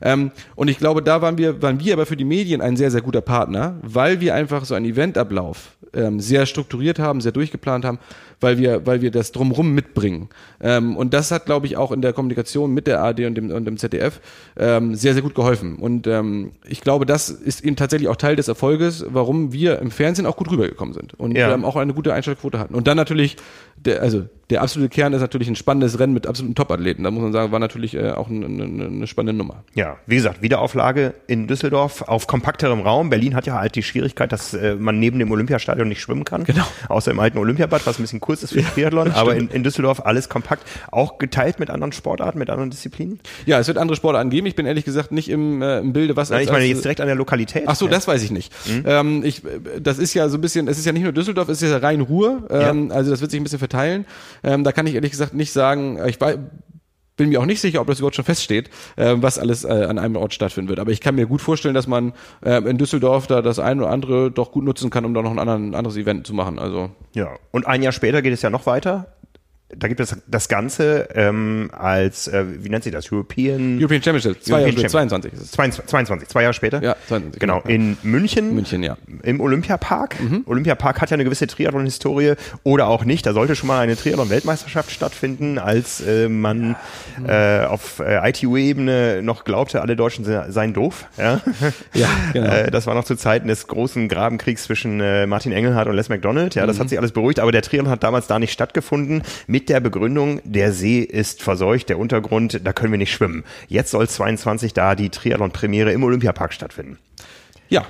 Ähm, und ich glaube, da waren wir, waren wir aber für die Medien ein sehr, sehr guter Partner, weil wir einfach so einen Eventablauf ähm, sehr strukturiert haben, sehr durchgeplant haben, weil wir, weil wir das drumrum mitbringen. Ähm, und das hat, glaube ich, auch in der Kommunikation mit der ARD und dem, und dem ZDF ähm, sehr, sehr gut geholfen. Und ähm, ich glaube, das ist eben tatsächlich auch Teil des Erfolges, warum wir im Fernsehen auch gut rübergekommen sind und ja. ähm, auch eine gute Einschaltquote hatten. Und dann natürlich, der, also der absolute Kern ist natürlich ein spannendes Rennen mit absoluten Top-Athleten. Da muss man sagen, war natürlich äh, auch eine, eine, eine spannende Nummer. Ja, wie gesagt, Wiederauflage in Düsseldorf auf kompakterem Raum. Berlin hat ja halt die Schwierigkeit, dass äh, man neben dem Olympiastadion nicht schwimmen kann. Genau. Außer im alten Olympiabad, was ein bisschen kurz ist für Triathlon. Ja, aber in, in, Düsseldorf alles kompakt. Auch geteilt mit anderen Sportarten, mit anderen Disziplinen? Ja, es wird andere Sportarten geben. Ich bin ehrlich gesagt nicht im, äh, im Bilde, was. Nein, als, ich meine jetzt direkt an der Lokalität. Ach so, ja. das weiß ich nicht. Mhm. Ähm, ich, das ist ja so ein bisschen, es ist ja nicht nur Düsseldorf, es ist ja rein Ruhr. Ähm, ja. Also das wird sich ein bisschen verteilen. Ähm, da kann ich ehrlich gesagt nicht sagen, ich weiß, bin mir auch nicht sicher, ob das überhaupt schon feststeht, äh, was alles äh, an einem Ort stattfinden wird. Aber ich kann mir gut vorstellen, dass man äh, in Düsseldorf da das eine oder andere doch gut nutzen kann, um da noch ein anderen, anderes Event zu machen. Also ja. Und ein Jahr später geht es ja noch weiter da gibt es das Ganze ähm, als, äh, wie nennt sich das, European... European Championship, zwei European Jahre, 22 ist es. 22, 22, zwei Jahre später? Ja, 22. Genau, genau. in München. München, ja. Im Olympiapark. Mhm. Olympiapark hat ja eine gewisse Triathlon-Historie oder auch nicht. Da sollte schon mal eine Triathlon-Weltmeisterschaft stattfinden, als äh, man äh, auf äh, ITU-Ebene noch glaubte, alle Deutschen seien doof. Ja, ja genau. äh, das war noch zu Zeiten des großen Grabenkriegs zwischen äh, Martin Engelhardt und Les McDonald. Ja, das mhm. hat sich alles beruhigt, aber der Triathlon hat damals da nicht stattgefunden. Mit mit der Begründung, der See ist verseucht, der Untergrund, da können wir nicht schwimmen. Jetzt soll 22 da die Triathlon-Premiere im Olympiapark stattfinden. Ja,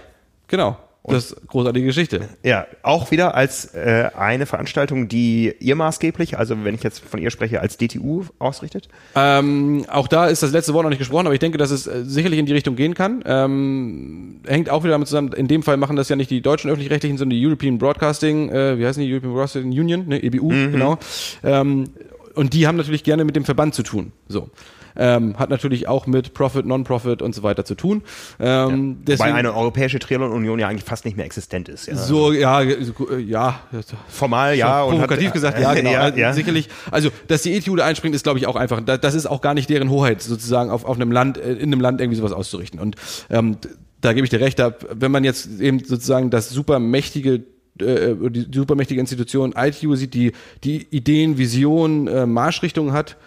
genau. Und das ist großartige Geschichte. Ja, auch wieder als äh, eine Veranstaltung, die ihr maßgeblich, also wenn ich jetzt von ihr spreche, als DTU ausrichtet? Ähm, auch da ist das letzte Wort noch nicht gesprochen, aber ich denke, dass es äh, sicherlich in die Richtung gehen kann. Ähm, hängt auch wieder damit zusammen, in dem Fall machen das ja nicht die deutschen öffentlich-rechtlichen, sondern die European Broadcasting, äh, wie heißen die, European Broadcasting Union, ne, EBU, mhm. genau. Ähm, und die haben natürlich gerne mit dem Verband zu tun. So ähm, hat natürlich auch mit Profit, Non-Profit und so weiter zu tun. Ähm, ja. Weil eine europäische Triathlon-Union ja eigentlich fast nicht mehr existent ist. Ja. So, ja, ja. Formal ja. Provokativ hat, gesagt, ja, genau. ja, also ja. Sicherlich, also, dass die ETU da einspringt, ist glaube ich auch einfach, das ist auch gar nicht deren Hoheit, sozusagen auf, auf einem Land, äh, in einem Land irgendwie sowas auszurichten. Und ähm, da gebe ich dir recht, da, wenn man jetzt eben sozusagen das super mächtige äh, die supermächtige Institution ITU sieht, die die Ideen, Visionen, äh, Marschrichtungen hat,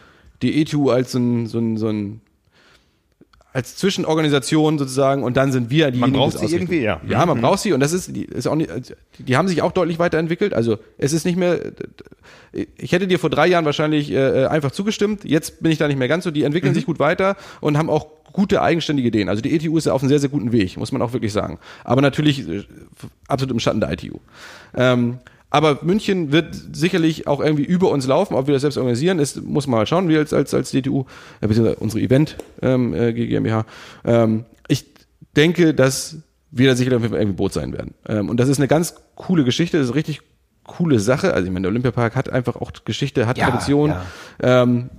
die ETU als so ein, so ein, so ein als Zwischenorganisation sozusagen und dann sind wir diejenigen, Man braucht sie irgendwie, ja. Ja, man mhm. braucht sie und das ist, die, ist auch nicht, die haben sich auch deutlich weiterentwickelt. Also es ist nicht mehr, ich hätte dir vor drei Jahren wahrscheinlich äh, einfach zugestimmt. Jetzt bin ich da nicht mehr ganz so. Die entwickeln mhm. sich gut weiter und haben auch gute eigenständige Ideen. Also die ETU ist ja auf einem sehr, sehr guten Weg, muss man auch wirklich sagen. Aber natürlich äh, absolut im Schatten der ITU. Ähm, aber München wird sicherlich auch irgendwie über uns laufen, ob wir das selbst organisieren, ist, muss man mal schauen, wir als, als, als DTU, äh, beziehungsweise unsere Event ähm, äh, GmbH. Ähm, ich denke, dass wir da sicherlich irgendwie Boot sein werden. Ähm, und das ist eine ganz coole Geschichte, das ist richtig coole Sache. Also ich meine, der Olympiapark hat einfach auch Geschichte, hat ja, Tradition. Ja. Ähm,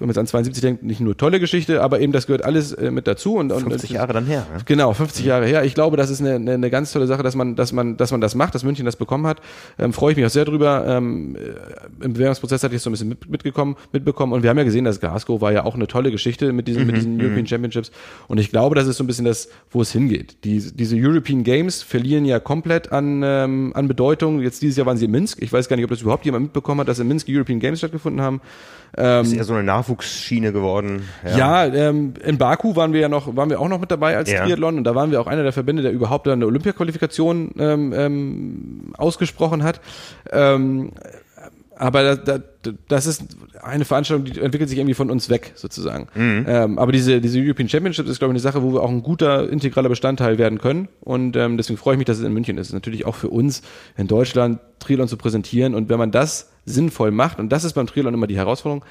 wenn man jetzt an 72 denkt, nicht nur tolle Geschichte, aber eben das gehört alles äh, mit dazu. Und, und 50 Jahre dann her. Ne? Genau, 50 Jahre her. Ich glaube, das ist eine, eine, eine ganz tolle Sache, dass man, dass man, dass man das macht, dass München das bekommen hat. Ähm, freue ich mich auch sehr drüber. Ähm, äh, Im Bewerbungsprozess hatte ich so ein bisschen mit, mitgekommen, mitbekommen. Und wir haben ja gesehen, dass Glasgow war ja auch eine tolle Geschichte mit diesen, mhm, mit diesen mhm. European Championships. Und ich glaube, das ist so ein bisschen das, wo es hingeht. Die, diese European Games verlieren ja komplett an, ähm, an Bedeutung. Jetzt dieses Jahr waren sie in Minsk. Ich weiß gar nicht, ob das überhaupt jemand mitbekommen hat, dass in Minsk European Games stattgefunden haben. Ähm, ist eher so eine Nachwuchsschiene geworden. Ja, ja ähm, in Baku waren wir ja noch, waren wir auch noch mit dabei als ja. Triathlon und da waren wir auch einer der Verbände, der überhaupt eine Olympia-Qualifikation ähm, ähm, ausgesprochen hat. Ähm, aber das, das ist eine Veranstaltung, die entwickelt sich irgendwie von uns weg, sozusagen. Mhm. Ähm, aber diese, diese European Championships ist, glaube ich, eine Sache, wo wir auch ein guter, integraler Bestandteil werden können. Und ähm, deswegen freue ich mich, dass es in München ist. Natürlich auch für uns in Deutschland Triathlon zu präsentieren. Und wenn man das sinnvoll macht, und das ist beim Triathlon immer die Herausforderung,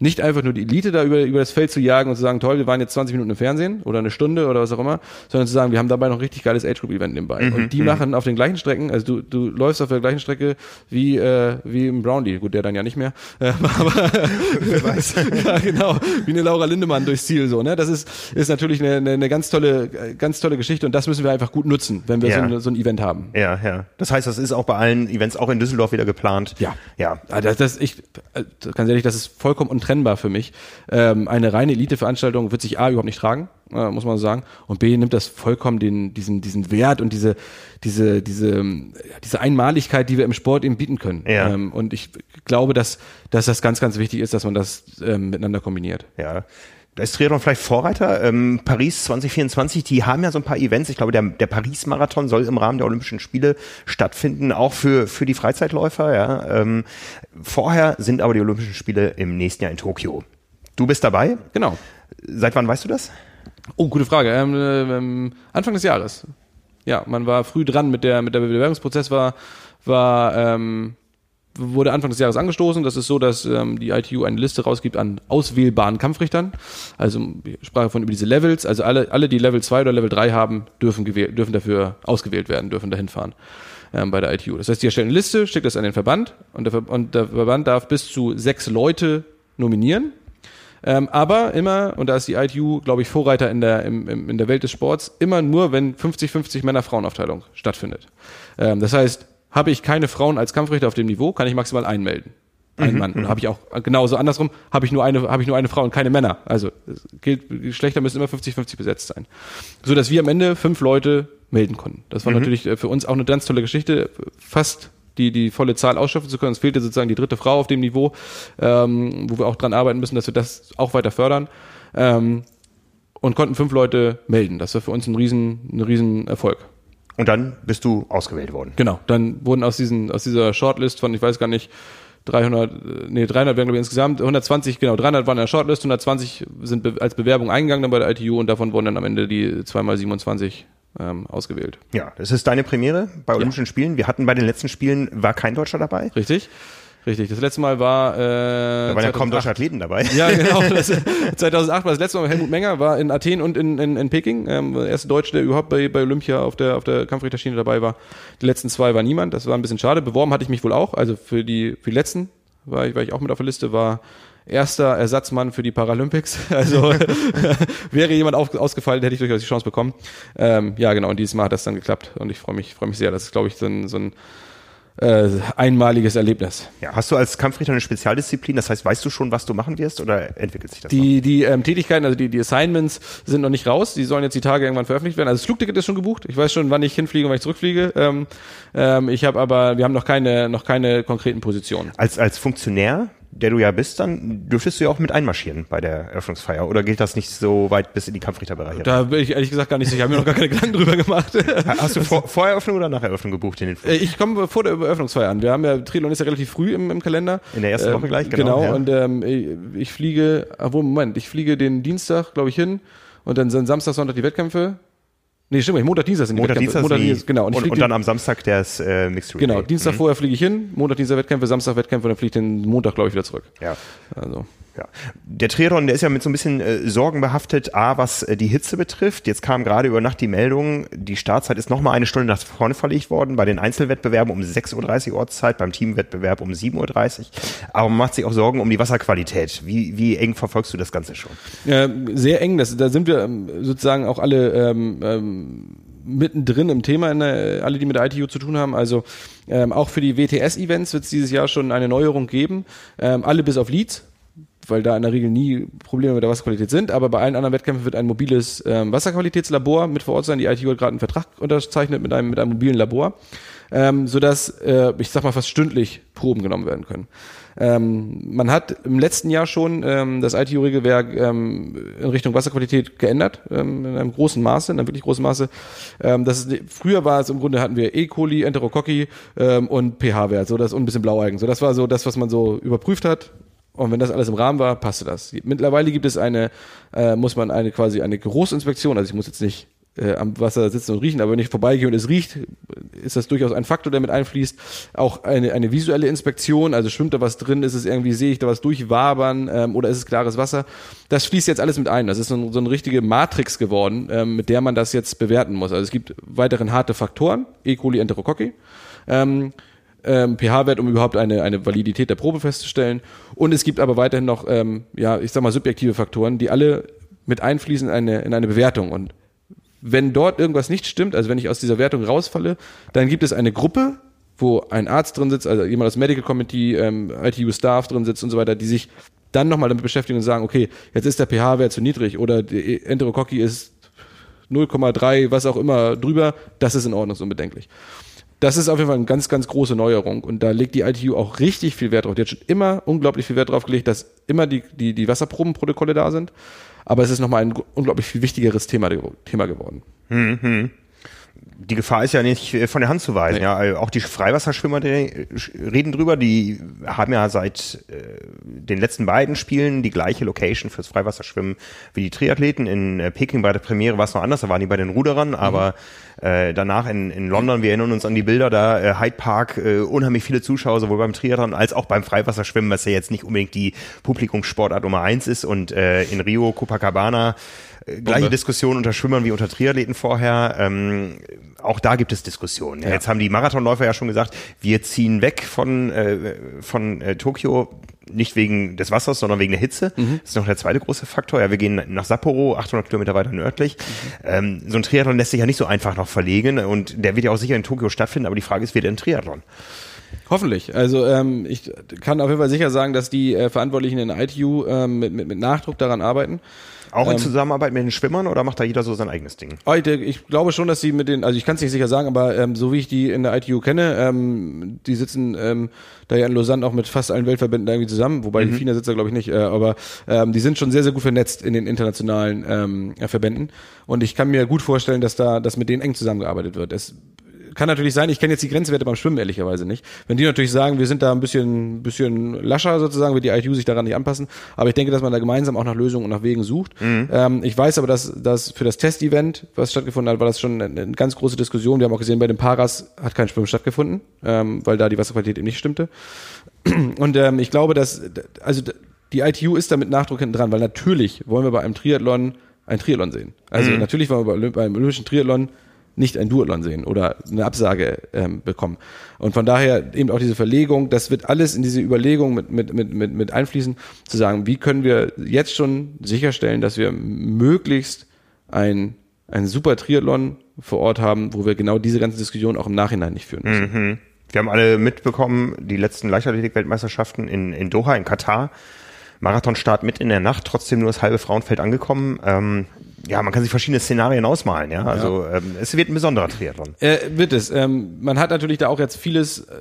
nicht einfach nur die Elite da über, über das Feld zu jagen und zu sagen, toll, wir waren jetzt 20 Minuten im Fernsehen oder eine Stunde oder was auch immer, sondern zu sagen, wir haben dabei noch ein richtig geiles Age Group Event nebenbei. Mhm, und die machen auf den gleichen Strecken, also du, du läufst auf der gleichen Strecke wie, äh, wie im Brownlee, gut, der dann ja nicht mehr, äh, aber ja, genau, wie eine Laura Lindemann durchs Ziel so, ne? Das ist, ist natürlich eine, eine, eine ganz tolle, ganz tolle Geschichte und das müssen wir einfach gut nutzen, wenn wir ja. so, ein, so ein Event haben. Ja, ja. Das heißt, das ist auch bei allen Events auch in Düsseldorf wieder geplant. Ja. Ja. Ah, das, das, ich, äh, ganz ehrlich, das ist vollkommen untrennbar für mich. Ähm, eine reine Elite-Veranstaltung wird sich A überhaupt nicht tragen, äh, muss man sagen. Und B nimmt das vollkommen den, diesen, diesen Wert und diese, diese, diese, diese Einmaligkeit, die wir im Sport eben bieten können. Ja. Ähm, und ich glaube, dass, dass das ganz, ganz wichtig ist, dass man das ähm, miteinander kombiniert. Ja. Da ist Triathlon vielleicht Vorreiter. Ähm, Paris 2024, die haben ja so ein paar Events. Ich glaube, der, der Paris-Marathon soll im Rahmen der Olympischen Spiele stattfinden, auch für, für die Freizeitläufer. Ja. Ähm, vorher sind aber die Olympischen Spiele im nächsten Jahr in Tokio. Du bist dabei? Genau. Seit wann weißt du das? Oh, gute Frage. Ähm, ähm, Anfang des Jahres. Ja, man war früh dran mit der mit der Bewerbungsprozess war war ähm, wurde Anfang des Jahres angestoßen. Das ist so, dass ähm, die ITU eine Liste rausgibt an auswählbaren Kampfrichtern. Also ich sprach von über diese Levels. Also alle, alle, die Level 2 oder Level 3 haben, dürfen, gewählt, dürfen dafür ausgewählt werden, dürfen dahin fahren ähm, bei der ITU. Das heißt, die erstellen eine Liste, schickt das an den Verband und der, Ver und der Verband darf bis zu sechs Leute nominieren. Ähm, aber immer, und da ist die ITU, glaube ich, Vorreiter in der, im, im, in der Welt des Sports, immer nur, wenn 50-50 Männer-Frauen-Aufteilung stattfindet. Ähm, das heißt, habe ich keine Frauen als Kampfrichter auf dem Niveau, kann ich maximal einmelden. Ein mhm, Mann. Und mhm. habe ich auch genauso andersrum, habe ich nur eine, habe ich nur eine Frau und keine Männer. Also gilt, Geschlechter müssen immer 50-50 besetzt sein. So dass wir am Ende fünf Leute melden konnten. Das war mhm. natürlich äh, für uns auch eine ganz tolle Geschichte, fast die, die volle Zahl ausschöpfen zu können. Es fehlte sozusagen die dritte Frau auf dem Niveau, ähm, wo wir auch dran arbeiten müssen, dass wir das auch weiter fördern. Ähm, und konnten fünf Leute melden. Das war für uns ein riesen, ein riesen Erfolg. Und dann bist du ausgewählt worden. Genau, dann wurden aus, diesen, aus dieser Shortlist von, ich weiß gar nicht, 300, nee, 300 werden glaube ich insgesamt, 120, genau, 300 waren in der Shortlist, 120 sind be als Bewerbung eingegangen dann bei der ITU und davon wurden dann am Ende die zweimal 27 ähm, ausgewählt. Ja, das ist deine Premiere bei Olympischen ja. Spielen. Wir hatten bei den letzten Spielen, war kein Deutscher dabei. Richtig. Richtig, das letzte Mal war. Äh, da waren ja kaum deutsche Athleten dabei. Ja, genau. Das, 2008 war das letzte Mal Helmut Menger, war in Athen und in, in, in Peking. Ähm, der erste Deutsche, der überhaupt bei, bei Olympia auf der, auf der Kampfrichterschiene dabei war. Die letzten zwei war niemand. Das war ein bisschen schade. Beworben hatte ich mich wohl auch. Also für die, für die letzten war ich, war ich auch mit auf der Liste, war erster Ersatzmann für die Paralympics. Also wäre jemand auf, ausgefallen, hätte ich durchaus die Chance bekommen. Ähm, ja, genau, und dieses Mal hat das dann geklappt und ich freue mich, freue mich sehr. Das ist, glaube ich, so ein, so ein äh, einmaliges Erlebnis. Ja, hast du als Kampfrichter eine Spezialdisziplin? Das heißt, weißt du schon, was du machen wirst oder entwickelt sich das? Die, noch? die ähm, Tätigkeiten, also die, die Assignments sind noch nicht raus. Die sollen jetzt die Tage irgendwann veröffentlicht werden. Also das Flugticket ist schon gebucht. Ich weiß schon, wann ich hinfliege und wann ich zurückfliege. Ähm, ähm, ich habe aber, wir haben noch keine, noch keine konkreten Positionen. Als, als Funktionär der du ja bist, dann dürftest du ja auch mit einmarschieren bei der Eröffnungsfeier. Oder gilt das nicht so weit bis in die Kampfrichterbereiche? Da bin ich ehrlich gesagt gar nicht sicher. Ich habe mir noch gar keine Gedanken drüber gemacht. Hast du vor, vor Eröffnung oder nach Eröffnung gebucht in den Flug? Äh, ich komme vor der Eröffnungsfeier an. Wir haben ja, Trilon ist ja relativ früh im, im Kalender. In der ersten Woche gleich, genau. Genau, ja. und ähm, ich fliege, obwohl, Moment, ich fliege den Dienstag, glaube ich, hin und dann sind Samstag, Sonntag die Wettkämpfe Nee, stimmt, Montag, Dienstag sind die Montag, Wettkämpfe. Dienstag, Montag, Dienstag, genau. Und, und, und dann am Samstag der ist, äh, Mixed Relay. Genau, Dienstag mhm. vorher fliege ich hin, Montag, Dienstag Wettkämpfe, Samstag Wettkämpfe und dann fliege ich den Montag, glaube ich, wieder zurück. Ja. Also. Ja. Der Triathlon, der ist ja mit so ein bisschen äh, Sorgen behaftet, A, was äh, die Hitze betrifft. Jetzt kam gerade über Nacht die Meldung, die Startzeit ist nochmal eine Stunde nach vorne verlegt worden, bei den Einzelwettbewerben um 6.30 Uhr Ortszeit, beim Teamwettbewerb um 7.30 Uhr. Aber man macht sich auch Sorgen um die Wasserqualität. Wie, wie eng verfolgst du das Ganze schon? Ja, sehr eng. Das, da sind wir ähm, sozusagen auch alle ähm, ähm, mittendrin im Thema, der, alle, die mit der ITU zu tun haben. Also ähm, auch für die WTS-Events wird es dieses Jahr schon eine Neuerung geben. Ähm, alle bis auf Leeds weil da in der Regel nie Probleme mit der Wasserqualität sind. Aber bei allen anderen Wettkämpfen wird ein mobiles ähm, Wasserqualitätslabor mit vor Ort sein. Die ITU hat gerade einen Vertrag unterzeichnet mit einem, mit einem mobilen Labor, ähm, sodass, äh, ich sag mal, fast stündlich Proben genommen werden können. Ähm, man hat im letzten Jahr schon ähm, das ITU-Regelwerk ähm, in Richtung Wasserqualität geändert, ähm, in einem großen Maße, in einem wirklich großen Maße. Ähm, das ist, früher war es im Grunde hatten wir E. coli, Enterococci ähm, und pH-Wert, so das und ein bisschen Blaueigen. So das war so das, was man so überprüft hat und wenn das alles im Rahmen war, passte das. Mittlerweile gibt es eine, äh, muss man eine quasi eine Großinspektion, also ich muss jetzt nicht äh, am Wasser sitzen und riechen, aber wenn ich vorbeigehe und es riecht, ist das durchaus ein Faktor, der mit einfließt. Auch eine, eine visuelle Inspektion, also schwimmt da was drin, ist es irgendwie, sehe ich da was durchwabern ähm, oder ist es klares Wasser? Das fließt jetzt alles mit ein. Das ist so, so eine richtige Matrix geworden, ähm, mit der man das jetzt bewerten muss. Also es gibt weiteren harte Faktoren, E. coli, Enterococci. Ähm, ähm, pH-Wert, um überhaupt eine, eine Validität der Probe festzustellen. Und es gibt aber weiterhin noch, ähm, ja, ich sag mal, subjektive Faktoren, die alle mit einfließen in eine, in eine Bewertung. Und wenn dort irgendwas nicht stimmt, also wenn ich aus dieser Wertung rausfalle, dann gibt es eine Gruppe, wo ein Arzt drin sitzt, also jemand aus Medical Committee, ähm, ITU-Staff drin sitzt und so weiter, die sich dann nochmal damit beschäftigen und sagen, okay, jetzt ist der pH-Wert zu niedrig oder die Enterococci ist 0,3, was auch immer drüber, das ist in Ordnung, unbedenklich. Das ist auf jeden Fall eine ganz, ganz große Neuerung und da legt die ITU auch richtig viel Wert drauf. Die hat schon immer unglaublich viel Wert drauf gelegt, dass immer die, die, die Wasserprobenprotokolle da sind aber es ist nochmal ein unglaublich viel wichtigeres Thema, Thema geworden. Mhm. Die Gefahr ist ja nicht äh, von der Hand zu weisen. Nee. Ja, also auch die Freiwasserschwimmer die reden drüber. Die haben ja seit äh, den letzten beiden Spielen die gleiche Location fürs Freiwasserschwimmen wie die Triathleten. In äh, Peking bei der Premiere war es noch anders. Da waren die bei den Ruderern, aber mhm äh, danach in, in London, wir erinnern uns an die Bilder da, äh, Hyde Park, äh, unheimlich viele Zuschauer, sowohl beim Triathlon als auch beim Freiwasserschwimmen, was ja jetzt nicht unbedingt die Publikumssportart Nummer eins ist. Und äh, in Rio, Copacabana, äh, gleiche Bombe. Diskussion unter Schwimmern wie unter Triathleten vorher. Ähm, auch da gibt es Diskussionen. Ja. Jetzt haben die Marathonläufer ja schon gesagt, wir ziehen weg von, äh, von äh, Tokio nicht wegen des Wassers, sondern wegen der Hitze. Mhm. Das ist noch der zweite große Faktor. Ja, wir gehen nach Sapporo, 800 Kilometer weiter nördlich. Mhm. Ähm, so ein Triathlon lässt sich ja nicht so einfach noch verlegen und der wird ja auch sicher in Tokio stattfinden, aber die Frage ist, wird er ein Triathlon? Hoffentlich. Also ähm, ich kann auf jeden Fall sicher sagen, dass die äh, Verantwortlichen in ITU ähm, mit, mit, mit Nachdruck daran arbeiten. Auch in ähm, Zusammenarbeit mit den Schwimmern oder macht da jeder so sein eigenes Ding? Oh, ich glaube schon, dass sie mit den, also ich kann es nicht sicher sagen, aber ähm, so wie ich die in der ITU kenne, ähm, die sitzen ähm, da ja in Lausanne auch mit fast allen Weltverbänden irgendwie zusammen, wobei mhm. die FINA sitzt da glaube ich nicht, äh, aber ähm, die sind schon sehr, sehr gut vernetzt in den internationalen ähm, Verbänden und ich kann mir gut vorstellen, dass da, dass mit denen eng zusammengearbeitet wird. Es kann natürlich sein, ich kenne jetzt die Grenzwerte beim Schwimmen ehrlicherweise nicht. Wenn die natürlich sagen, wir sind da ein bisschen, bisschen lascher sozusagen, wird die ITU sich daran nicht anpassen. Aber ich denke, dass man da gemeinsam auch nach Lösungen und nach Wegen sucht. Mhm. Ähm, ich weiß aber, dass, dass für das Testevent, was stattgefunden hat, war das schon eine, eine, ganz große Diskussion. Wir haben auch gesehen, bei den Paras hat kein Schwimmen stattgefunden, ähm, weil da die Wasserqualität eben nicht stimmte. Und ähm, ich glaube, dass, also die ITU ist da mit Nachdruck hinten dran, weil natürlich wollen wir bei einem Triathlon ein Triathlon sehen. Also mhm. natürlich wollen wir bei, beim Olympischen Triathlon nicht ein Duathlon sehen oder eine Absage ähm, bekommen. Und von daher eben auch diese Verlegung, das wird alles in diese Überlegung mit, mit, mit, mit, mit einfließen, zu sagen, wie können wir jetzt schon sicherstellen, dass wir möglichst ein, ein super Triathlon vor Ort haben, wo wir genau diese ganze Diskussion auch im Nachhinein nicht führen müssen. Mhm. Wir haben alle mitbekommen, die letzten Leichtathletik-Weltmeisterschaften in, in Doha, in Katar. Marathonstart mit in der Nacht, trotzdem nur das halbe Frauenfeld angekommen. Ähm, ja, man kann sich verschiedene Szenarien ausmalen, ja. Also ja. Ähm, es wird ein besonderer Triathlon. Äh, wird es. Ähm, man hat natürlich da auch jetzt vieles äh,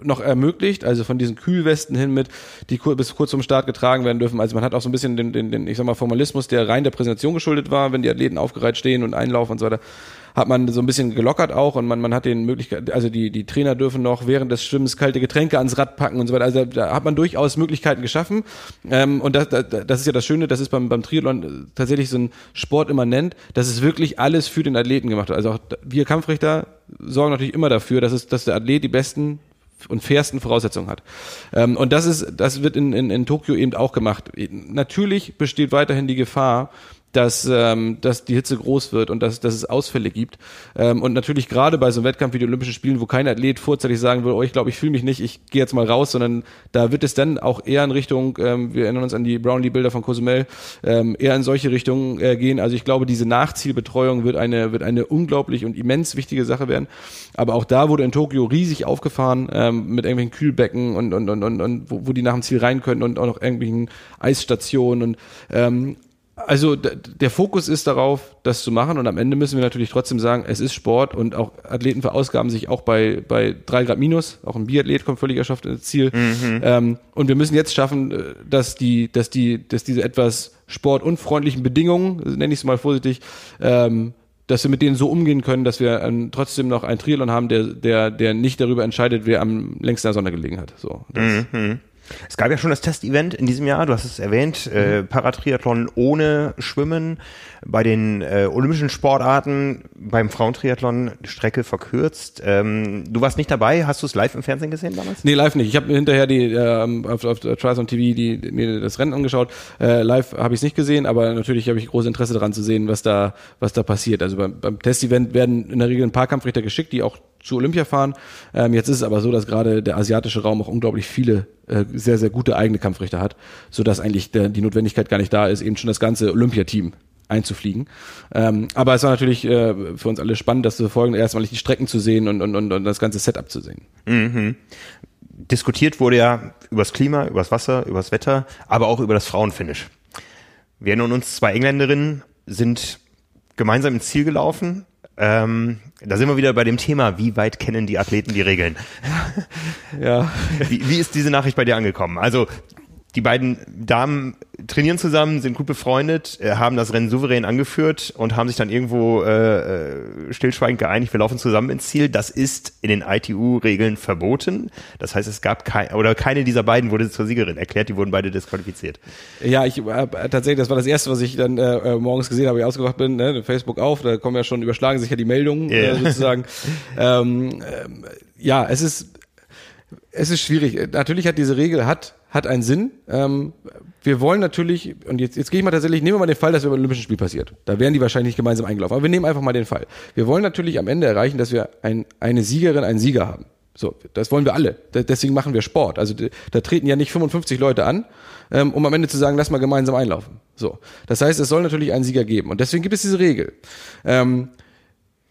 noch ermöglicht, also von diesen Kühlwesten hin mit, die kur bis kurz zum Start getragen werden dürfen. Also man hat auch so ein bisschen den, den, den, ich sag mal, Formalismus, der rein der Präsentation geschuldet war, wenn die Athleten aufgereiht stehen und einlaufen und so weiter hat man so ein bisschen gelockert auch und man, man hat den Möglichkeit, also die, die Trainer dürfen noch während des Schwimmens kalte Getränke ans Rad packen und so weiter. Also da hat man durchaus Möglichkeiten geschaffen. Ähm, und das, das, das ist ja das Schöne, das ist beim, beim Triathlon tatsächlich so ein Sport immanent, dass es wirklich alles für den Athleten gemacht hat. Also auch wir Kampfrichter sorgen natürlich immer dafür, dass, es, dass der Athlet die besten und fairsten Voraussetzungen hat. Ähm, und das ist, das wird in, in, in Tokio eben auch gemacht. Natürlich besteht weiterhin die Gefahr, dass, ähm, dass die Hitze groß wird und dass, dass es Ausfälle gibt. Ähm, und natürlich gerade bei so einem Wettkampf wie die Olympischen Spielen, wo kein Athlet vorzeitig sagen will, oh, ich glaube, ich fühle mich nicht, ich gehe jetzt mal raus, sondern da wird es dann auch eher in Richtung, ähm, wir erinnern uns an die Brownlee-Bilder von Cozumel, ähm, eher in solche Richtungen äh, gehen. Also ich glaube, diese Nachzielbetreuung wird eine, wird eine unglaublich und immens wichtige Sache werden. Aber auch da wurde in Tokio riesig aufgefahren ähm, mit irgendwelchen Kühlbecken und, und, und, und, und wo, wo die nach dem Ziel rein können und auch noch irgendwelchen Eisstationen und ähm, also der Fokus ist darauf, das zu machen und am Ende müssen wir natürlich trotzdem sagen, es ist Sport und auch Athleten verausgaben sich auch bei, bei drei Grad minus, auch ein Biathlet kommt völlig erschafft ins Ziel. Mhm. Ähm, und wir müssen jetzt schaffen, äh, dass die, dass die, dass diese etwas sportunfreundlichen Bedingungen, nenne ich es mal vorsichtig, ähm, dass wir mit denen so umgehen können, dass wir ähm, trotzdem noch einen Triathlon haben, der, der, der nicht darüber entscheidet, wer am längsten der Sonne gelegen hat. So. Das, mhm. Es gab ja schon das Testevent in diesem Jahr, du hast es erwähnt, äh, Paratriathlon ohne Schwimmen, bei den äh, olympischen Sportarten, beim Frauentriathlon Strecke verkürzt. Ähm, du warst nicht dabei, hast du es live im Fernsehen gesehen damals? Nee, live nicht. Ich habe mir hinterher die ähm, auf, auf Triathlon TV die, mir das Rennen angeschaut. Äh, live habe ich es nicht gesehen, aber natürlich habe ich großes Interesse daran zu sehen, was da was da passiert. Also beim, beim Testevent werden in der Regel ein paar Kampfrichter geschickt, die auch zu Olympia fahren. Ähm, jetzt ist es aber so, dass gerade der asiatische Raum auch unglaublich viele äh, sehr, sehr gute eigene Kampfrichter hat, so dass eigentlich der, die Notwendigkeit gar nicht da ist, eben schon das ganze Olympiateam einzufliegen. Ähm, aber es war natürlich äh, für uns alle spannend, das zu verfolgen, erstmalig die Strecken zu sehen und, und, und, und das ganze Setup zu sehen. Mhm. Diskutiert wurde ja übers Klima, übers Wasser, übers Wetter, aber auch über das Frauenfinish. Wir erinnern uns, zwei Engländerinnen sind gemeinsam ins Ziel gelaufen. Ähm, da sind wir wieder bei dem Thema, wie weit kennen die Athleten die Regeln? Ja. Wie, wie ist diese Nachricht bei dir angekommen? Also die beiden Damen trainieren zusammen, sind gut befreundet, äh, haben das Rennen souverän angeführt und haben sich dann irgendwo äh, äh, stillschweigend geeinigt, wir laufen zusammen ins Ziel. Das ist in den ITU-Regeln verboten. Das heißt, es gab kein, oder keine dieser beiden wurde zur Siegerin erklärt, die wurden beide disqualifiziert. Ja, ich äh, tatsächlich, das war das erste, was ich dann äh, äh morgens gesehen habe, ich ausgewacht bin, ne, Facebook auf, da kommen ja schon, überschlagen sich ja die Meldungen Yeah. äh, sozusagen. ähm, ähm, ja, es ist es ist schwierig. Natürlich hat diese Regel hat hat einen Sinn. Ähm, wir wollen natürlich, und jetzt, jetzt gehe ich mal tatsächlich, nehmen wir mal den Fall, dass wir beim Olympischen Spiel passiert. Da wären die wahrscheinlich nicht gemeinsam eingelaufen. Aber wir nehmen einfach mal den Fall. Wir wollen natürlich am Ende erreichen, dass wir ein, eine Siegerin, einen Sieger haben. So, das wollen wir alle. Deswegen machen wir Sport. Also da treten ja nicht 55 Leute an, ähm, um am Ende zu sagen, lass mal gemeinsam einlaufen. So, das heißt, es soll natürlich einen Sieger geben. Und deswegen gibt es diese Regel. Ähm,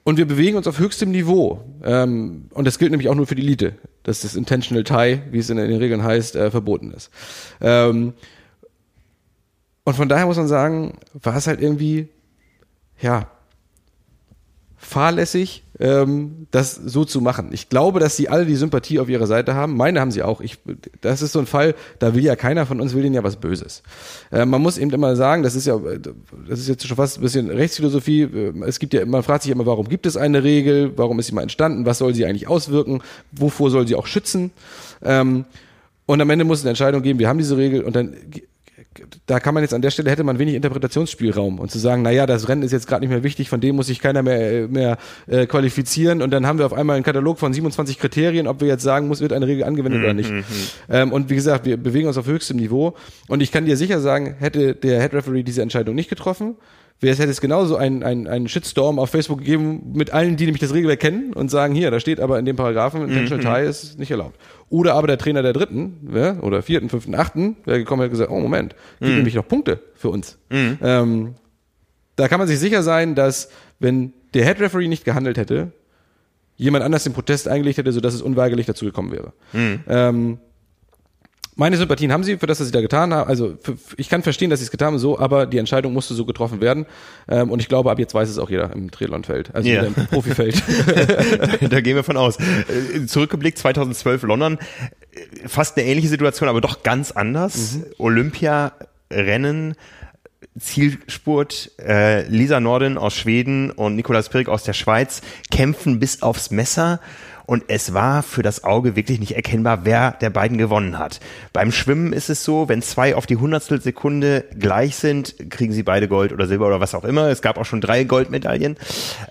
und wir bewegen uns auf höchstem Niveau. Ähm, und das gilt nämlich auch nur für die Elite, dass das Intentional Tie, wie es in den Regeln heißt, äh, verboten ist. Ähm, und von daher muss man sagen, war es halt irgendwie, ja, fahrlässig, ähm, das so zu machen. Ich glaube, dass sie alle die Sympathie auf ihrer Seite haben. Meine haben sie auch. Ich, das ist so ein Fall, da will ja keiner von uns will denen ja was Böses. Äh, man muss eben immer sagen, das ist ja, das ist jetzt schon fast ein bisschen Rechtsphilosophie. Äh, Es gibt ja, man fragt sich immer, warum gibt es eine Regel? Warum ist sie mal entstanden? Was soll sie eigentlich auswirken? Wovor soll sie auch schützen? Ähm, und am Ende muss es eine Entscheidung geben. Wir haben diese Regel und dann da kann man jetzt an der Stelle hätte man wenig Interpretationsspielraum und zu sagen, na ja, das Rennen ist jetzt gerade nicht mehr wichtig, von dem muss sich keiner mehr mehr äh, qualifizieren. Und dann haben wir auf einmal einen Katalog von 27 Kriterien, ob wir jetzt sagen, muss wird eine Regel angewendet oder nicht. Ähm, und wie gesagt, wir bewegen uns auf höchstem Niveau. Und ich kann dir sicher sagen, hätte der Head Referee diese Entscheidung nicht getroffen, es hätte es genauso einen ein, ein Shitstorm auf Facebook gegeben mit allen, die nämlich das Regelwerk kennen und sagen, hier, da steht aber in dem Paragraphen, Intentional Tie ist nicht erlaubt. Oder aber der Trainer der dritten ja, oder vierten, fünften, achten, der gekommen hat gesagt, oh Moment, gibt nämlich noch Punkte für uns. Ähm, da kann man sich sicher sein, dass wenn der Head Referee nicht gehandelt hätte, jemand anders den Protest eingelegt hätte, sodass es unweigerlich dazu gekommen wäre. Ähm, meine Sympathien haben sie für das, was sie da getan haben. Also für, ich kann verstehen, dass sie es getan haben, so, aber die Entscheidung musste so getroffen werden. Ähm, und ich glaube, ab jetzt weiß es auch jeder im Triathlonfeld, also Ja. im Profifeld. da gehen wir von aus. Äh, Zurückgeblickt 2012 London, äh, fast eine ähnliche Situation, aber doch ganz anders. Olympia-Rennen, Zielspurt, äh, Lisa Norden aus Schweden und Nikolaus Pirik aus der Schweiz kämpfen bis aufs Messer. Und es war für das Auge wirklich nicht erkennbar, wer der beiden gewonnen hat. Beim Schwimmen ist es so, wenn zwei auf die Hundertstel Sekunde gleich sind, kriegen sie beide Gold oder Silber oder was auch immer. Es gab auch schon drei Goldmedaillen.